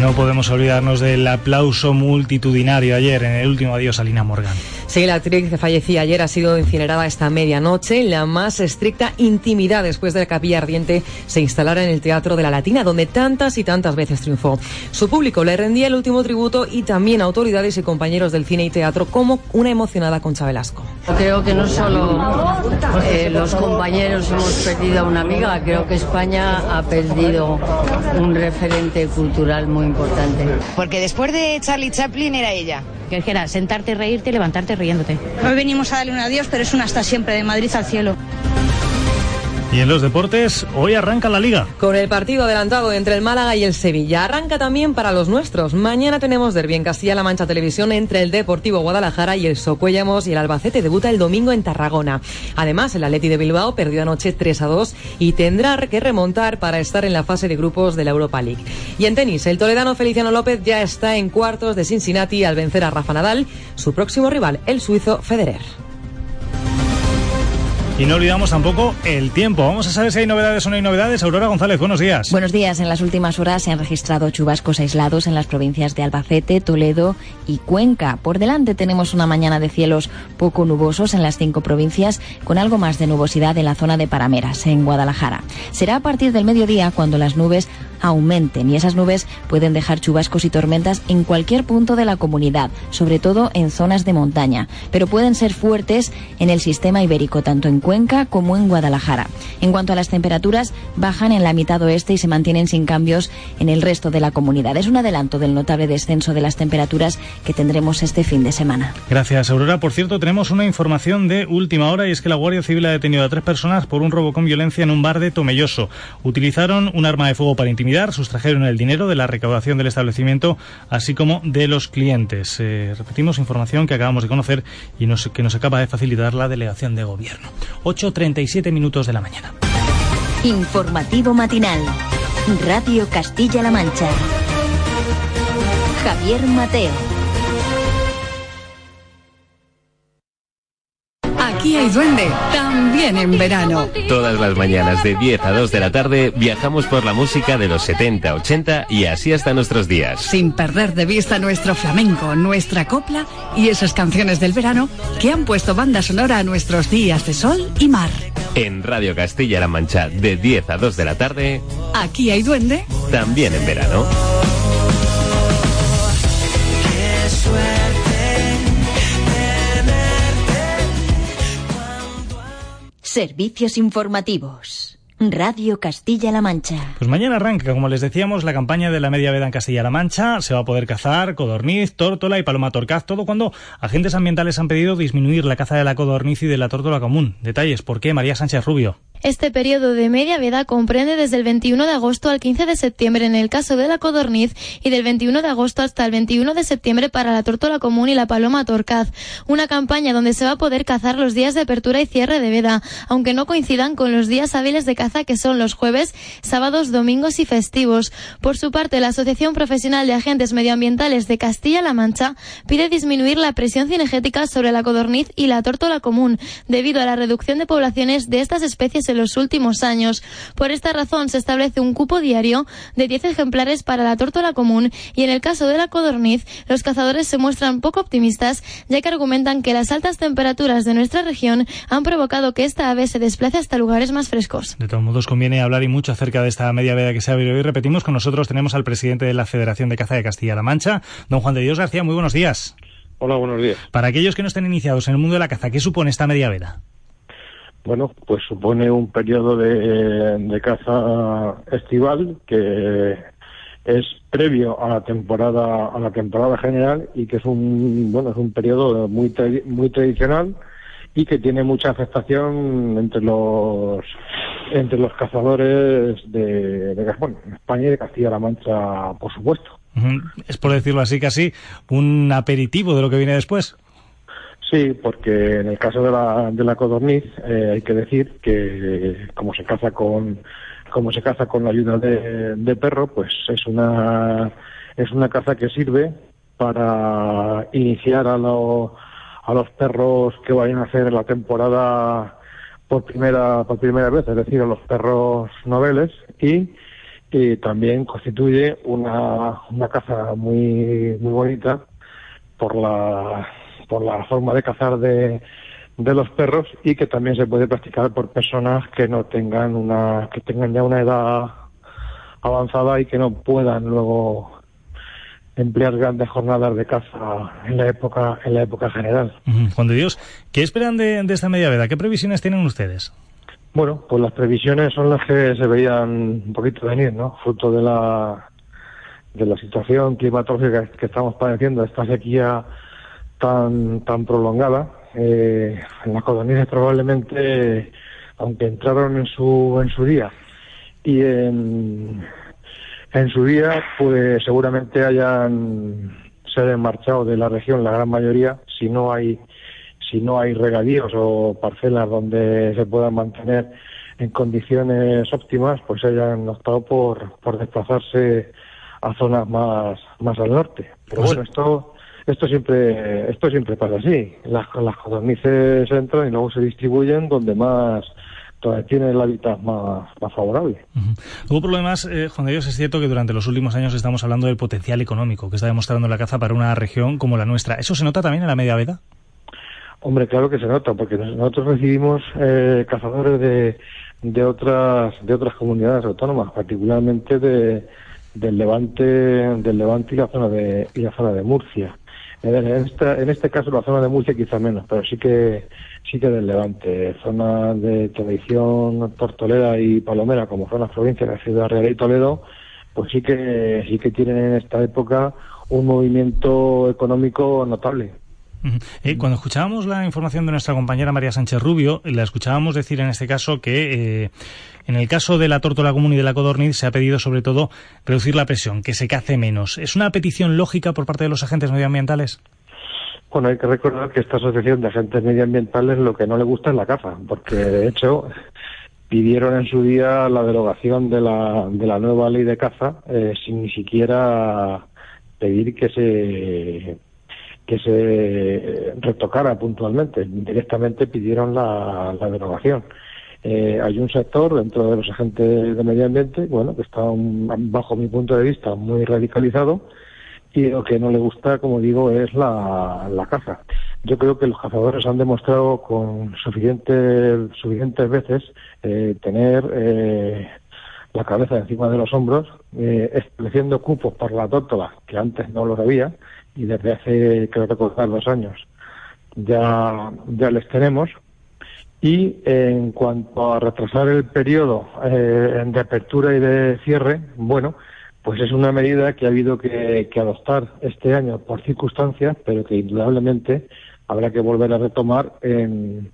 No podemos olvidarnos del aplauso multitudinario ayer en el último adiós a Lina Morgan. Sí, la actriz que fallecía ayer ha sido incinerada esta medianoche en la más estricta intimidad después de la capilla ardiente se instalara en el Teatro de la Latina, donde tantas y tantas veces triunfó. Su público le rendía el último tributo y también autoridades y compañeros del cine y teatro como una emocionada Concha Velasco. Creo que no solo eh, los compañeros hemos perdido a una amiga, creo que España ha perdido un referente cultural muy importante. Porque después de Charlie Chaplin era ella. Que era sentarte, reírte, levantarte riéndote. Hoy venimos a darle un adiós, pero es un hasta siempre de Madrid al cielo. Y en los deportes, hoy arranca la liga. Con el partido adelantado entre el Málaga y el Sevilla. Arranca también para los nuestros. Mañana tenemos derbi en Castilla-La Mancha Televisión entre el Deportivo Guadalajara y el Socuellamos y el Albacete debuta el domingo en Tarragona. Además, el Atleti de Bilbao perdió anoche 3 a 2 y tendrá que remontar para estar en la fase de grupos de la Europa League. Y en tenis, el toledano Feliciano López ya está en cuartos de Cincinnati al vencer a Rafa Nadal, su próximo rival, el suizo Federer. Y no olvidamos tampoco el tiempo. Vamos a saber si hay novedades o no hay novedades. Aurora González, buenos días. Buenos días. En las últimas horas se han registrado chubascos aislados en las provincias de Albacete, Toledo y Cuenca. Por delante tenemos una mañana de cielos poco nubosos en las cinco provincias, con algo más de nubosidad en la zona de Parameras, en Guadalajara. Será a partir del mediodía cuando las nubes aumenten y esas nubes pueden dejar chubascos y tormentas en cualquier punto de la comunidad, sobre todo en zonas de montaña, pero pueden ser fuertes en el sistema ibérico, tanto en Cuenca como en Guadalajara. En cuanto a las temperaturas, bajan en la mitad oeste y se mantienen sin cambios en el resto de la comunidad. Es un adelanto del notable descenso de las temperaturas que tendremos este fin de semana. Gracias, Aurora. Por cierto, tenemos una información de última hora y es que la Guardia Civil ha detenido a tres personas por un robo con violencia en un bar de Tomelloso. Utilizaron un arma de fuego para intimidar, sustrajeron el dinero de la recaudación del establecimiento, así como de los clientes. Eh, repetimos información que acabamos de conocer y nos, que nos acaba de facilitar la delegación de gobierno. 8.37 minutos de la mañana. Informativo matinal. Radio Castilla-La Mancha. Javier Mateo. Hay duende, también en verano. Todas las mañanas de 10 a 2 de la tarde viajamos por la música de los 70, 80 y así hasta nuestros días. Sin perder de vista nuestro flamenco, nuestra copla y esas canciones del verano que han puesto banda sonora a nuestros días de sol y mar. En Radio Castilla-La Mancha de 10 a 2 de la tarde. Aquí hay duende. También en verano. Servicios informativos. Radio Castilla-La Mancha. Pues mañana arranca, como les decíamos, la campaña de la media veda en Castilla-La Mancha. Se va a poder cazar codorniz, tórtola y paloma torcaz, todo cuando agentes ambientales han pedido disminuir la caza de la codorniz y de la tórtola común. Detalles, ¿por qué? María Sánchez Rubio. Este periodo de media veda comprende desde el 21 de agosto al 15 de septiembre en el caso de la codorniz y del 21 de agosto hasta el 21 de septiembre para la tórtola común y la paloma torcaz. Una campaña donde se va a poder cazar los días de apertura y cierre de veda, aunque no coincidan con los días hábiles de caza que son los jueves, sábados, domingos y festivos. Por su parte, la Asociación Profesional de Agentes Medioambientales de Castilla-La Mancha pide disminuir la presión cinegética sobre la codorniz y la tórtola común, debido a la reducción de poblaciones de estas especies en los últimos años. Por esta razón se establece un cupo diario de 10 ejemplares para la tórtola común y en el caso de la codorniz los cazadores se muestran poco optimistas ya que argumentan que las altas temperaturas de nuestra región han provocado que esta ave se desplace hasta lugares más frescos. De todos modos conviene hablar y mucho acerca de esta media veda que se abre hoy. Repetimos, con nosotros tenemos al presidente de la Federación de Caza de Castilla-La Mancha, don Juan de Dios García. Muy buenos días. Hola, buenos días. Para aquellos que no estén iniciados en el mundo de la caza, ¿qué supone esta media veda? Bueno, pues supone un periodo de, de caza estival que es previo a la temporada a la temporada general y que es un bueno es un periodo muy tra- muy tradicional y que tiene mucha afectación entre los entre los cazadores de, de bueno, en España y de Castilla-La Mancha por supuesto. Es por decirlo así casi un aperitivo de lo que viene después. Sí, porque en el caso de la, de la codorniz eh, hay que decir que como se caza con como se caza con la ayuda de, de perro, pues es una es una caza que sirve para iniciar a, lo- a los perros que vayan a hacer la temporada por primera por primera vez, es decir, a los perros noveles y, y también constituye una, una caza muy muy bonita por la por la forma de cazar de, de los perros y que también se puede practicar por personas que no tengan una que tengan ya una edad avanzada y que no puedan luego emplear grandes jornadas de caza en la época en la época general. Juan de Dios, ¿qué esperan de, de esta media veda? ¿Qué previsiones tienen ustedes? Bueno, pues las previsiones son las que se veían un poquito venir, ¿no? Fruto de la de la situación climatológica que estamos padeciendo, esta sequía tan tan prolongada. Eh, las codornices probablemente, aunque entraron en su en su día y en en su día, pues seguramente hayan se hayan marchado de la región la gran mayoría, si no hay si no hay regadíos o parcelas donde se puedan mantener en condiciones óptimas, pues hayan optado por, por desplazarse a zonas más, más al norte. Pero Pues- bueno, esto, esto siempre, esto siempre pasa así. Las, las codornices entran y luego se distribuyen donde más, tienen el hábitat más, más favorable. Luego, por lo demás, eh, Juan de Dios, es cierto que durante los últimos años estamos hablando del potencial económico que está demostrando la caza para una región como la nuestra. ¿Eso se nota también en la media veda? Hombre, claro que se nota, porque nos- nosotros recibimos eh, cazadores de, de otras de otras comunidades autónomas, particularmente de, del Levante, del Levante y la zona de y la zona de Murcia. En, esta- en este caso la zona de Murcia quizá menos, pero sí que sí que del Levante, zona de tradición tortolera y palomera, como son las provincias de Ciudad Real y Toledo, pues sí que sí que tienen en esta época un movimiento económico notable. Eh, cuando escuchábamos la información de nuestra compañera María Sánchez Rubio, la escuchábamos decir en este caso que eh, en el caso de la tórtola común y de la codorniz se ha pedido sobre todo reducir la presión, que se cace menos. ¿Es una petición lógica por parte de los agentes medioambientales? Bueno, hay que recordar que esta asociación de agentes medioambientales lo que no le gusta es la caza, porque de hecho pidieron en su día la derogación de la, de la nueva ley de caza eh, sin ni siquiera pedir que se que se retocara puntualmente. Directamente pidieron la, la derogación. Eh, hay un sector dentro de los agentes de medio ambiente, bueno, que está bajo mi punto de vista muy radicalizado y lo que no le gusta, como digo, es la, la caza. Yo creo que los cazadores han demostrado con suficientes suficientes veces eh, tener eh, la cabeza encima de los hombros, eh, estableciendo cupos para la tórtola, que antes no los había, y desde hace, creo recordar, dos años ya, ya les tenemos, Y en cuanto a retrasar el periodo eh, de apertura y de cierre, bueno, pues es una medida que ha habido que, adoptar este año por circunstancias, pero que indudablemente habrá que volver a retomar en,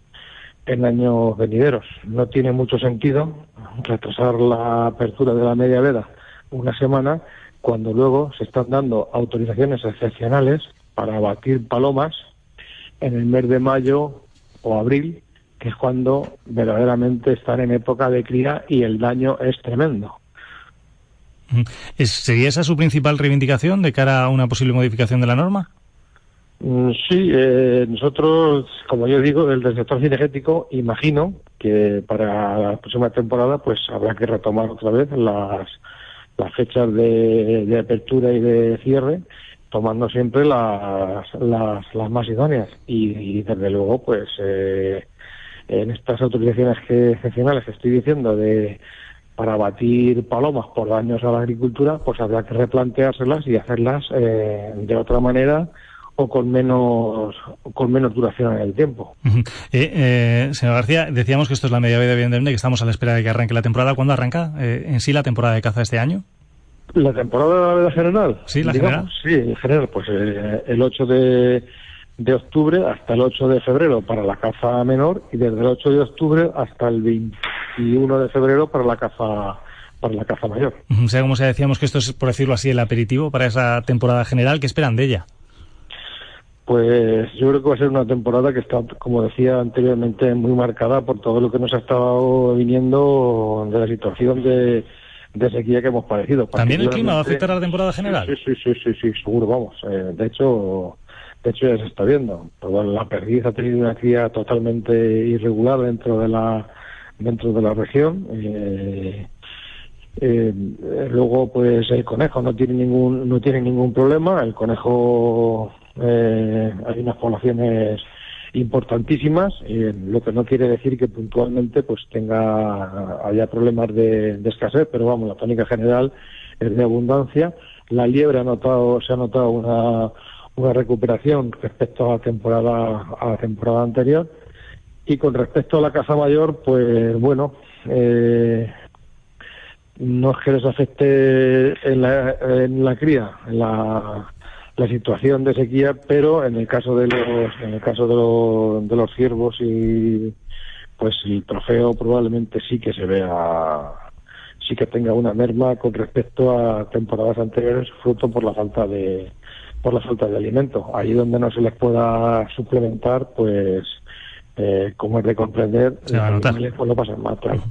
en años venideros. No tiene mucho sentido retrasar la apertura de la media veda una semana cuando luego se están dando autorizaciones excepcionales para abatir palomas en el mes de mayo o abril, que es cuando verdaderamente están en época de cría y el daño es tremendo. ¿Sería esa su principal reivindicación de cara a una posible modificación de la norma? Mm, sí, eh, nosotros, como yo digo, desde el sector cinegético, imagino que para la próxima temporada pues habrá que retomar otra vez las, las fechas de, apertura y de cierre, tomando siempre las, las, las más idóneas. Y, desde luego, pues eh, en estas autorizaciones que, excepcionales que estoy diciendo de para abatir palomas por daños a la agricultura, pues habrá que replanteárselas y hacerlas eh, de otra manera o con menos con menos duración en el tiempo. Eh, eh, señor García, decíamos que esto es la media vida, evidentemente, que estamos a la espera de que arranque la temporada. ¿Cuándo arranca en sí la temporada de caza este año? ¿La temporada de general? Sí, la general. Sí, en general, pues el 8 de, de octubre hasta el 8 de febrero para la caza menor y desde el 8 de octubre hasta el 21 de febrero para la caza para la caza mayor. O sea, como se decíamos que esto es, por decirlo así, el aperitivo para esa temporada general, ¿qué esperan de ella? Pues yo creo que va a ser una temporada que está, como decía anteriormente, muy marcada por todo lo que nos ha estado viniendo de la situación de, sequía que hemos padecido. ¿También el clima va a afectar a la temporada general? Sí, sí, sí, sí, seguro, vamos. Eh, de hecho, de hecho ya se está viendo. la perdiz ha tenido una cría totalmente irregular dentro de la dentro de la región. Eh, eh, luego, pues el conejo no tiene ningún no tiene ningún problema. El conejo eh, hay unas poblaciones importantísimas, lo que no quiere decir que puntualmente pues tenga haya problemas de, escasez, pero vamos, la tónica general es de abundancia. La liebre ha notado, se ha notado una una recuperación respecto a temporada a la temporada anterior y con respecto a la casa mayor pues bueno eh, no es que les afecte en la, en la cría en la, la situación de sequía pero en el caso de los en el caso de, los, de los ciervos y pues el trofeo probablemente sí que se vea sí que tenga una merma con respecto a temporadas anteriores fruto por la falta de por la falta de alimento. Ahí donde no se les pueda suplementar, pues eh, como es de comprender, se va a notar. Pues lo pasan mal, claro.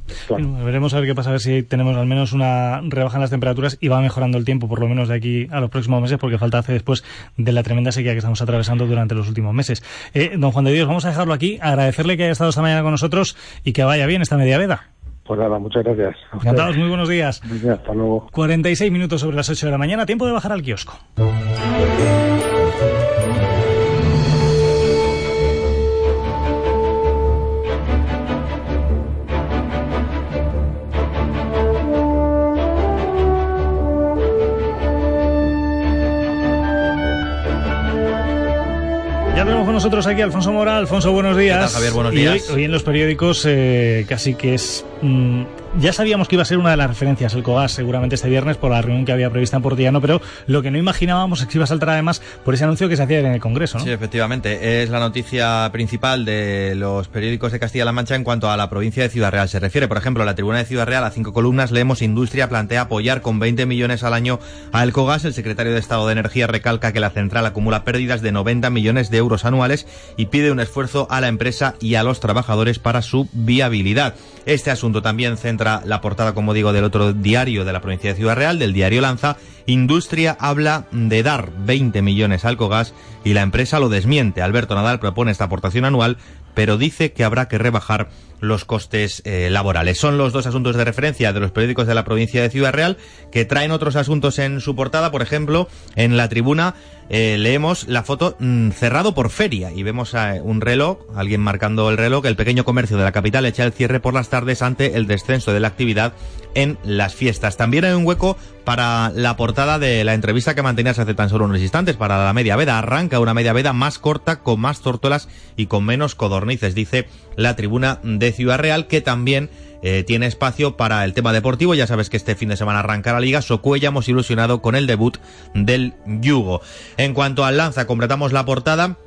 veremos a ver qué pasa, a ver si tenemos al menos una rebaja en las temperaturas y va mejorando el tiempo, por lo menos de aquí a los próximos meses, porque falta hace después de la tremenda sequía que estamos atravesando durante los últimos meses. Eh, don Juan de Dios, vamos a dejarlo aquí, agradecerle que haya estado esta mañana con nosotros y que vaya bien esta media veda. Pues nada, muchas gracias. Encantados, muy buenos días. hasta luego. 46 minutos sobre las 8 de la mañana, tiempo de bajar al kiosco. Nosotros aquí Alfonso Mora. Alfonso, buenos días. Javier, buenos días. hoy, en los periódicos eh, casi que es mm, ya sabíamos que iba a ser una de las referencias el COGAS seguramente este viernes por la reunión que había prevista en Portillano, pero lo que no imaginábamos es que iba a saltar además por ese anuncio que se hacía en el Congreso. ¿no? Sí, efectivamente. Es la noticia principal de los periódicos de Castilla-La Mancha en cuanto a la provincia de Ciudad Real se refiere. Por ejemplo, la tribuna de Ciudad Real a cinco columnas leemos Industria plantea apoyar con 20 millones al año a El Cogas. El secretario de Estado de Energía recalca que la central acumula pérdidas de 90 millones de euros anuales y pide un esfuerzo a la empresa y a los trabajadores para su viabilidad. Este asunto también centra la portada, como digo, del otro diario de la provincia de Ciudad Real, del diario Lanza. Industria habla de dar 20 millones al Cogas y la empresa lo desmiente. Alberto Nadal propone esta aportación anual, pero dice que habrá que rebajar los costes eh, laborales. Son los dos asuntos de referencia de los periódicos de la provincia de Ciudad Real que traen otros asuntos en su portada. Por ejemplo, en la tribuna eh, leemos la foto mm, cerrado por feria y vemos a, un reloj, alguien marcando el reloj, el pequeño comercio de la capital echa el cierre por las tardes ante el descenso de la actividad en las fiestas. También hay un hueco para la portada de la entrevista que mantenías hace tan solo unos instantes, para la media veda. Arranca una media veda más corta, con más tórtolas y con menos codornices, dice la tribuna de Ciudad Real, que también eh, tiene espacio para el tema deportivo. Ya sabes que este fin de semana arranca la liga. Socuella hemos ilusionado con el debut del Yugo. En cuanto al lanza, completamos la portada.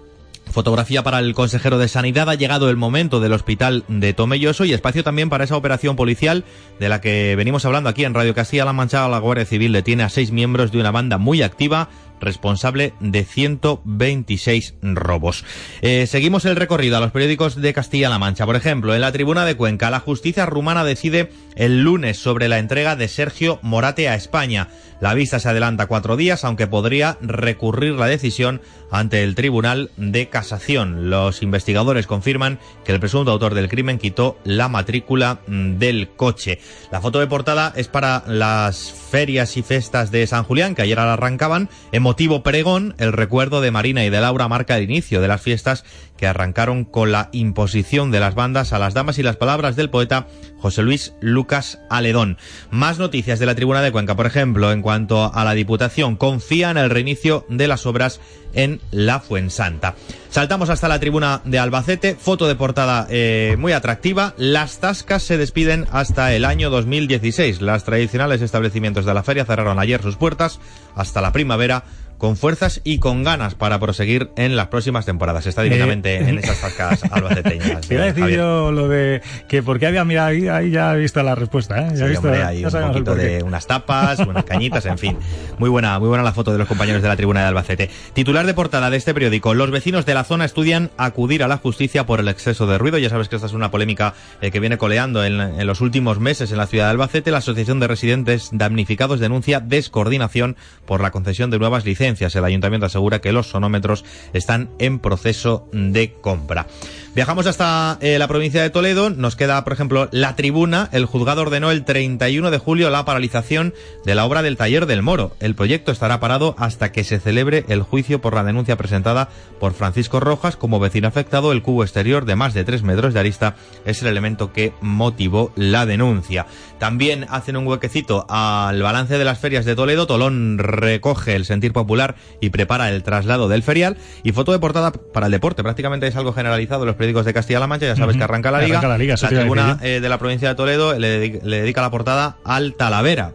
Fotografía para el consejero de Sanidad. Ha llegado el momento del hospital de Tomelloso y espacio también para esa operación policial de la que venimos hablando aquí en Radio Castilla-La Mancha. La Guardia Civil detiene a seis miembros de una banda muy activa responsable de 126 robos. Eh, seguimos el recorrido a los periódicos de Castilla-La Mancha. Por ejemplo, en la tribuna de Cuenca, la justicia rumana decide el lunes sobre la entrega de Sergio Morate a España. La vista se adelanta cuatro días, aunque podría recurrir la decisión ante el Tribunal de Casación. Los investigadores confirman que el presunto autor del crimen quitó la matrícula del coche. La foto de portada es para las ferias y festas de San Julián, que ayer arrancaban. Emotivo pregón, el recuerdo de Marina y de Laura marca el inicio de las fiestas que arrancaron con la imposición de las bandas a las damas y las palabras del poeta José Luis Lucas Aledón. Más noticias de la Tribuna de Cuenca, por ejemplo, en cuanto a la Diputación, confía en el reinicio de las obras en la Fuensanta. Saltamos hasta la tribuna de Albacete, foto de portada eh, muy atractiva. Las tascas se despiden hasta el año 2016. Las tradicionales establecimientos de la feria cerraron ayer sus puertas hasta la primavera con fuerzas y con ganas para proseguir en las próximas temporadas. Está directamente en esas tascas albaceteñas. Te iba a decir yo lo de que porque había mirado ahí, ahí ya he visto la respuesta, ¿eh? Ya he visto, hombre, hay un poquito de unas tapas, unas cañitas, en fin. Muy buena, muy buena la foto de los compañeros de la tribuna de Albacete. Titular de portada de este periódico. Los vecinos de la zona estudian acudir a la justicia por el exceso de ruido. Ya sabes que esta es una polémica eh, que viene coleando en, en los últimos meses en la ciudad de Albacete. La Asociación de Residentes Damnificados denuncia descoordinación por la concesión de nuevas licencias el ayuntamiento asegura que los sonómetros están en proceso de compra. Viajamos hasta eh, la provincia de Toledo. Nos queda, por ejemplo, la tribuna. El juzgado ordenó el 31 de julio la paralización de la obra del taller del Moro. El proyecto estará parado hasta que se celebre el juicio por la denuncia presentada por Francisco Rojas como vecino afectado. El cubo exterior de más de 3 metros de arista es el elemento que motivó la denuncia. También hacen un huequecito al balance de las ferias de Toledo. Tolón recoge el sentir popular y prepara el traslado del ferial. Y foto de portada para el deporte. Prácticamente es algo generalizado los periódicos de Castilla-La Mancha, ya sabes que arranca la liga. la, liga, tribuna eh, de la provincia de Toledo le, dedica la portada al Talavera.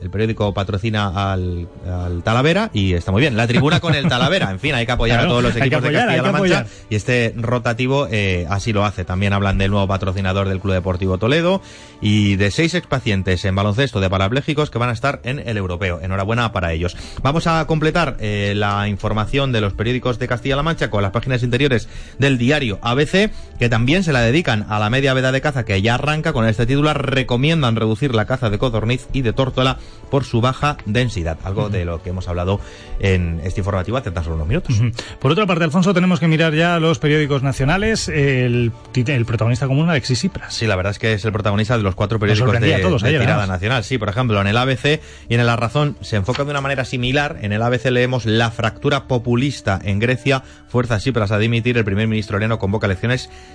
El periódico patrocina al, Talavera y está muy bien. La tribuna con el Talavera. En fin, hay que apoyar a todos los equipos de Castilla-La Mancha. Y este rotativo eh, así lo hace. También hablan del nuevo patrocinador del Club Deportivo Toledo y de seis expacientes en baloncesto de parapléjicos que van a estar en el europeo. Enhorabuena para ellos. Vamos a completar eh, la información de los periódicos de Castilla-La Mancha con las páginas interiores del diario ABC que también se la dedican a la media veda de caza que ya arranca con este titular, recomiendan reducir la caza de codorniz y de tórtola por su baja densidad, algo de lo que hemos hablado en este informativo hace tan solo unos minutos. Por otra parte, Alfonso, tenemos que mirar ya los periódicos nacionales, el, el protagonista común, Alexis Tsipras. Sí, la verdad es que es el protagonista de los cuatro periódicos de, todos tirada nacional. Sí, por ejemplo, en el ABC y en La Razón se enfoca de una manera similar. En el ABC leemos la fractura populista en Grecia, fuerza Tsipras a dimitir, el primer ministro Eleno convoca elecciones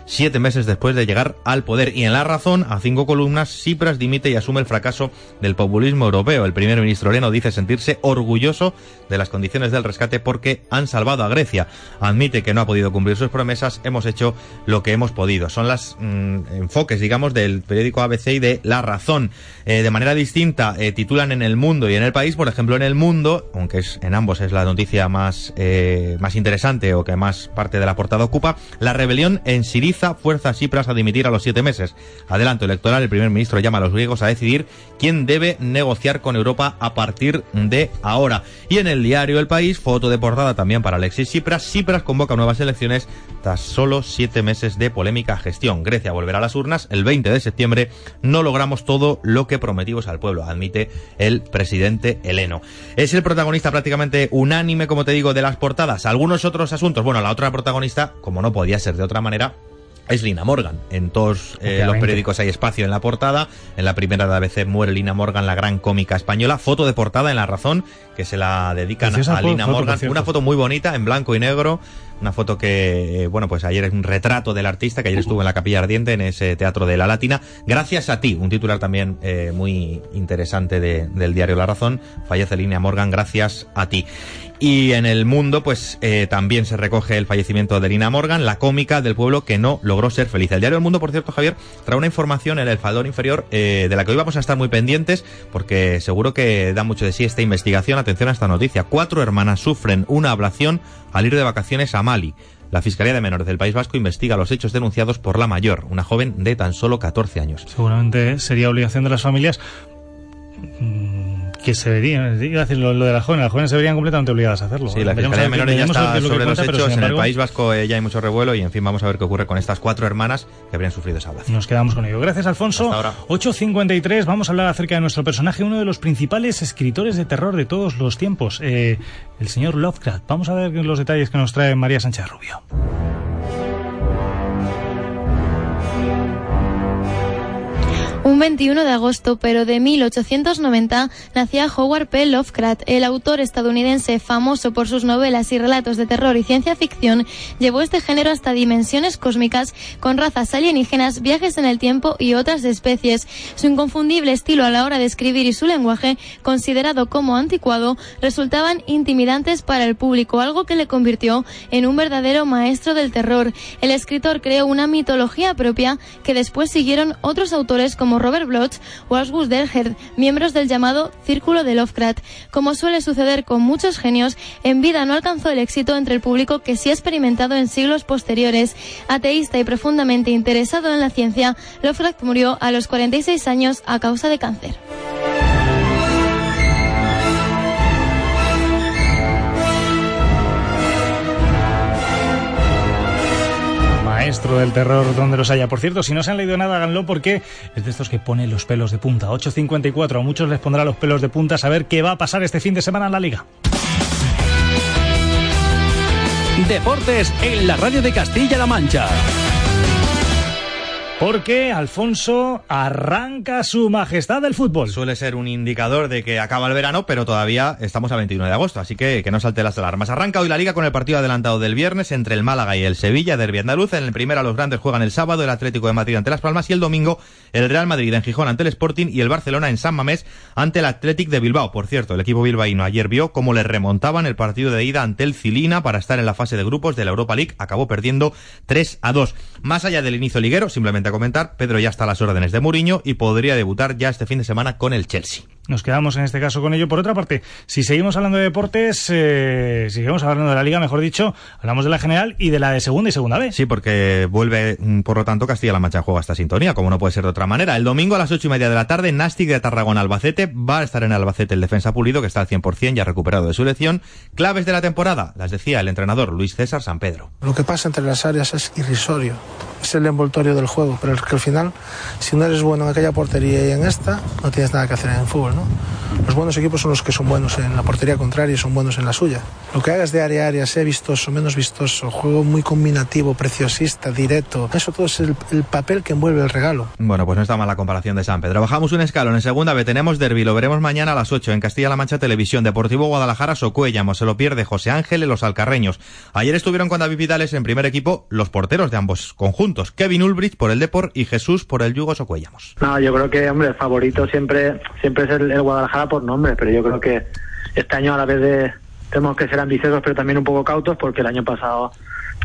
siete meses después de llegar al poder. Y en La Razón, a cinco columnas, Tsipras dimite y asume el fracaso del populismo europeo. El primer ministro Eleno dice sentirse orgulloso de las condiciones del rescate porque han salvado a Grecia. Admite que no ha podido cumplir sus promesas, hemos hecho lo que hemos podido. Son las mm, enfoques, digamos, del periódico ABC y de La Razón. Eh, de manera distinta, eh, titulan en El Mundo y en El País, por ejemplo, en El Mundo, aunque es, en ambos es la noticia más, eh, más interesante o que más parte de la portada ocupa, la rebelión en Siriza fuerza a Cipras a dimitir a los siete meses. Adelanto electoral, el primer ministro llama a los griegos a decidir quién debe negociar con Europa a partir de ahora. Y en el diario El País, foto de portada también para Alexis Tsipras. Tsipras convoca nuevas elecciones tras solo siete meses de polémica gestión. Grecia volverá a las urnas el 20 de septiembre. No logramos todo lo que prometimos al pueblo, admite el presidente heleno. Es el protagonista prácticamente unánime, como te digo, de las portadas. Algunos otros asuntos, bueno, la otra protagonista, como no podía ser de otra manera, es Lina Morgan. En todos eh, los periódicos hay espacio en la portada. En la primera de ABC muere Lina Morgan, la gran cómica española. Foto de portada en La Razón, que se la dedican a Lina foto, Morgan. Una foto muy bonita, en blanco y negro. Una foto que, eh, bueno, pues ayer es un retrato del artista que ayer estuvo en la Capilla Ardiente, en ese teatro de la Latina. Gracias a ti, un titular también eh, muy interesante de- del diario La Razón. Fallece Lina Morgan, gracias a ti. Y en el mundo, pues eh, también se recoge el fallecimiento de Lina Morgan, la cómica del pueblo que no logró ser feliz. El diario El Mundo, por cierto, Javier, trae una información en el faldón inferior eh, de la que hoy vamos a estar muy pendientes porque seguro que da mucho de sí esta investigación. Atención a esta noticia. Cuatro hermanas sufren una ablación al ir de vacaciones a Mali. La Fiscalía de Menores del País Vasco investiga los hechos denunciados por la mayor, una joven de tan solo 14 años. Seguramente sería obligación de las familias que se verían, iba a decir lo, lo de las jóvenes, las jóvenes se verían completamente obligadas a hacerlo. Sí, la Veremos Fiscalía de Menores ya está sobre los cuenta, pero, hechos. sin En el embargo, País Vasco eh, ya hay mucho revuelo y, en fin, vamos a ver qué ocurre con estas cuatro hermanas que habrían sufrido esa ablación. Nos quedamos con ello. Gracias, Alfonso. 8.53, vamos a hablar acerca de nuestro personaje, uno de los principales escritores de terror de todos los tiempos, eh, el señor Lovecraft. Vamos a ver los detalles que nos trae María Sánchez Rubio. Un 21 de agosto, pero de 1890, nacía Howard P. Lovecraft. El autor estadounidense, famoso por sus novelas y relatos de terror y ciencia ficción, llevó este género hasta dimensiones cósmicas con razas alienígenas, viajes en el tiempo y otras especies. Su inconfundible estilo a la hora de escribir y su lenguaje, considerado como anticuado, resultaban intimidantes para el público, algo que le convirtió en un verdadero maestro del terror. El escritor creó una mitología propia que después siguieron otros autores como Robert Bloch o Asgus Delgert, miembros del llamado Círculo de Lovecraft. Como suele suceder con muchos genios, en vida no alcanzó el éxito entre el público que sí ha experimentado en siglos posteriores. Ateísta y profundamente interesado en la ciencia, Lovecraft murió a los 46 años a causa de cáncer. Del terror donde los haya. Por cierto, si no se han leído nada, háganlo porque es de estos que pone los pelos de punta. 8.54, a muchos les pondrá los pelos de punta saber qué va a pasar este fin de semana en la liga. Deportes en la radio de Castilla-La Mancha. Porque Alfonso arranca su majestad del fútbol. Suele ser un indicador de que acaba el verano, pero todavía estamos a 21 de agosto, así que que no salte las alarmas. Arranca hoy la liga con el partido adelantado del viernes entre el Málaga y el Sevilla, derbi andaluz. En el primero los grandes juegan el sábado, el Atlético de Madrid ante Las Palmas y el domingo el Real Madrid en Gijón ante el Sporting y el Barcelona en San Mamés ante el Athletic de Bilbao. Por cierto, el equipo bilbaíno ayer vio cómo le remontaban el partido de ida ante el Cilina para estar en la fase de grupos de la Europa League. Acabó perdiendo 3 a 2. Más allá del inicio liguero, simplemente a comentar, Pedro ya está a las órdenes de Mourinho y podría debutar ya este fin de semana con el Chelsea. Nos quedamos en este caso con ello. Por otra parte, si seguimos hablando de deportes, eh, si seguimos hablando de la liga, mejor dicho, hablamos de la general y de la de segunda y segunda vez. Sí, porque vuelve, mm, por lo tanto, Castilla-La Mancha juega esta sintonía, como no puede ser de otra manera. El domingo a las ocho y media de la tarde, Nastic de Tarragona Albacete. Va a estar en Albacete el defensa pulido, que está al 100% ya recuperado de su lesión. Claves de la temporada, las decía el entrenador Luis César San Pedro. Lo que pasa entre las áreas es irrisorio, es el envoltorio del juego, pero es que al final, si no eres bueno en aquella portería y en esta, no tienes nada que hacer en el fútbol, ¿no? Los buenos equipos son los que son buenos en la portería contraria y son buenos en la suya. Lo que hagas de área a área, sea vistoso, menos vistoso, juego muy combinativo, preciosista, directo, eso todo es el, el papel que envuelve el regalo. Bueno, pues no está mal la comparación de San Pedro. Bajamos un escalón. En segunda B tenemos derbi. Lo veremos mañana a las 8 en Castilla-La Mancha Televisión. Deportivo Guadalajara, Socuellamos. Se lo pierde José Ángel y los alcarreños. Ayer estuvieron con David Vidales en primer equipo los porteros de ambos conjuntos. Kevin Ulbrich por el Depor y Jesús por el Yugo Socuellamos. No, yo creo que, hombre, el favorito siempre, siempre es el, el Guadalajara por nombre, pero yo creo que este año a la vez de tenemos que ser ambiciosos, pero también un poco cautos, porque el año pasado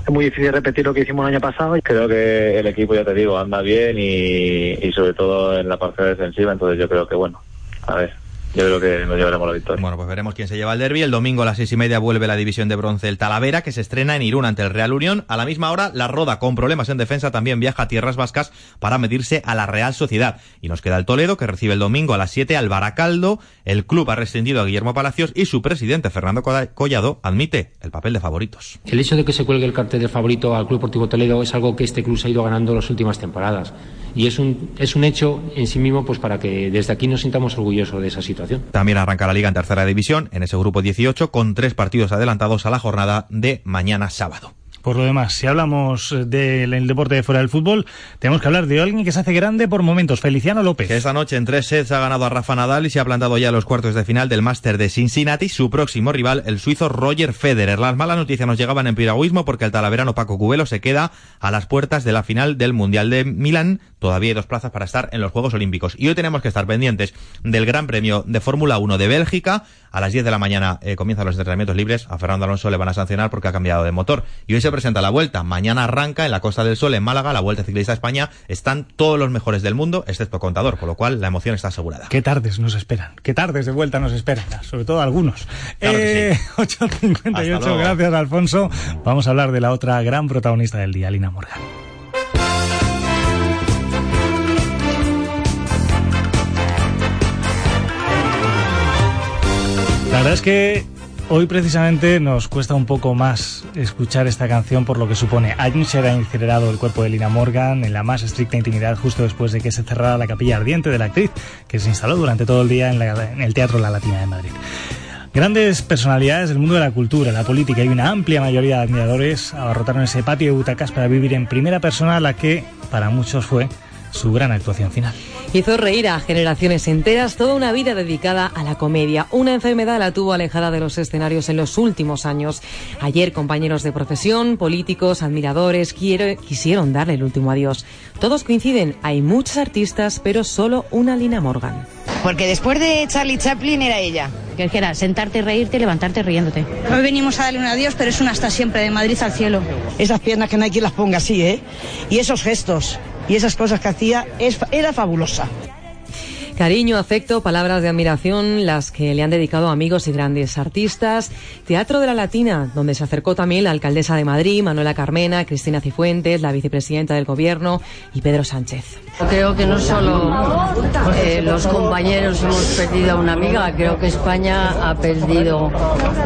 es muy difícil repetir lo que hicimos el año pasado. Creo que el equipo, ya te digo, anda bien y sobre todo en la parte defensiva, entonces yo creo que, bueno, a ver, yo creo que nos llevaremos la victoria. Bueno, pues veremos quién se lleva el derby. El domingo a las seis y media vuelve la división de bronce el Talavera, que se estrena en Irún ante el Real Unión. A la misma hora, la Roda, con problemas en defensa, también viaja a tierras vascas para medirse a la Real Sociedad. Y nos queda el Toledo, que recibe el domingo a las 7 al Baracaldo. El club ha rescindido a Guillermo Palacios y su presidente, Fernando Collado, admite el papel de favoritos. El hecho de que se cuelgue el cartel del favorito al Club Deportivo Toledo es algo que este club se ha ido ganando las últimas temporadas. Y es un, es un hecho en sí mismo pues para que desde aquí nos sintamos orgullosos de esa situación. También arranca la liga en tercera división, en ese grupo 18, con tres partidos adelantados a la jornada de mañana sábado. Por lo demás, si hablamos del deporte de fuera del fútbol, tenemos que hablar de alguien que se hace grande por momentos, Feliciano López. Esta noche en tres sets ha ganado a Rafa Nadal y se ha plantado ya a los cuartos de final del Máster de Cincinnati. Su próximo rival, el suizo Roger Federer. Las malas noticias nos llegaban en piragüismo porque el talaverano Paco Cubelo se queda a las puertas de la final del Mundial de Milán. Todavía hay dos plazas para estar en los Juegos Olímpicos. Y hoy tenemos que estar pendientes del Gran Premio de Fórmula 1 de Bélgica. A las 10 de la mañana eh, comienzan los entrenamientos libres. A Fernando Alonso le van a sancionar porque ha cambiado de motor. Y hoy se presenta la vuelta. Mañana arranca en la Costa del Sol, en Málaga, la Vuelta Ciclista a España. Están todos los mejores del mundo, excepto Contador, con lo cual la emoción está asegurada. Qué tardes nos esperan. Qué tardes de vuelta nos esperan. Sobre todo algunos. eh, 8.58, gracias Alfonso. Vamos a hablar de la otra gran protagonista del día, Lina Morgan. La verdad es que hoy precisamente nos cuesta un poco más escuchar esta canción por lo que supone. Ayer se ha incinerado el cuerpo de Lina Morgan en la más estricta intimidad justo después de que se cerrara la capilla ardiente de la actriz que se instaló durante todo el día en, en el Teatro La Latina de Madrid. Grandes personalidades del mundo de la cultura, la política y una amplia mayoría de admiradores abarrotaron ese patio de butacas para vivir en primera persona la que para muchos fue su gran actuación final. Hizo reír a generaciones enteras toda una vida dedicada a la comedia. Una enfermedad la tuvo alejada de los escenarios en los últimos años. Ayer compañeros de profesión, políticos, admiradores quiero, quisieron darle el último adiós. Todos coinciden, hay muchos artistas, pero solo una Lina Morgan. Porque después de Charlie Chaplin era ella. Que era sentarte, reírte y levantarte riéndote. Hoy venimos a darle un adiós, pero es una hasta siempre, de Madrid al cielo. Esas piernas que no hay quien las ponga así, ¿eh? Y esos gestos y esas cosas que hacía era fabulosa. Cariño, afecto, palabras de admiración, las que le han dedicado amigos y grandes artistas. Teatro de la Latina, donde se acercó también la alcaldesa de Madrid, Manuela Carmena, Cristina Cifuentes, la vicepresidenta del Gobierno y Pedro Sánchez. Creo que no solo eh, los compañeros hemos perdido a una amiga, creo que España ha perdido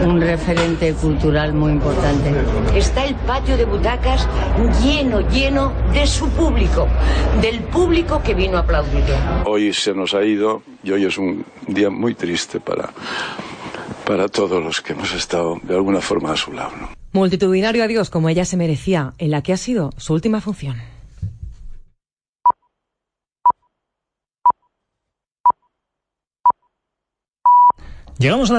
un referente cultural muy importante. Está el patio de butacas lleno, lleno de su público, del público que vino a. Hoy se nos ha y hoy es un día muy triste para, para todos los que hemos estado de alguna forma a su lado. ¿no? Multitudinario adiós como ella se merecía, en la que ha sido su última función. Llegamos a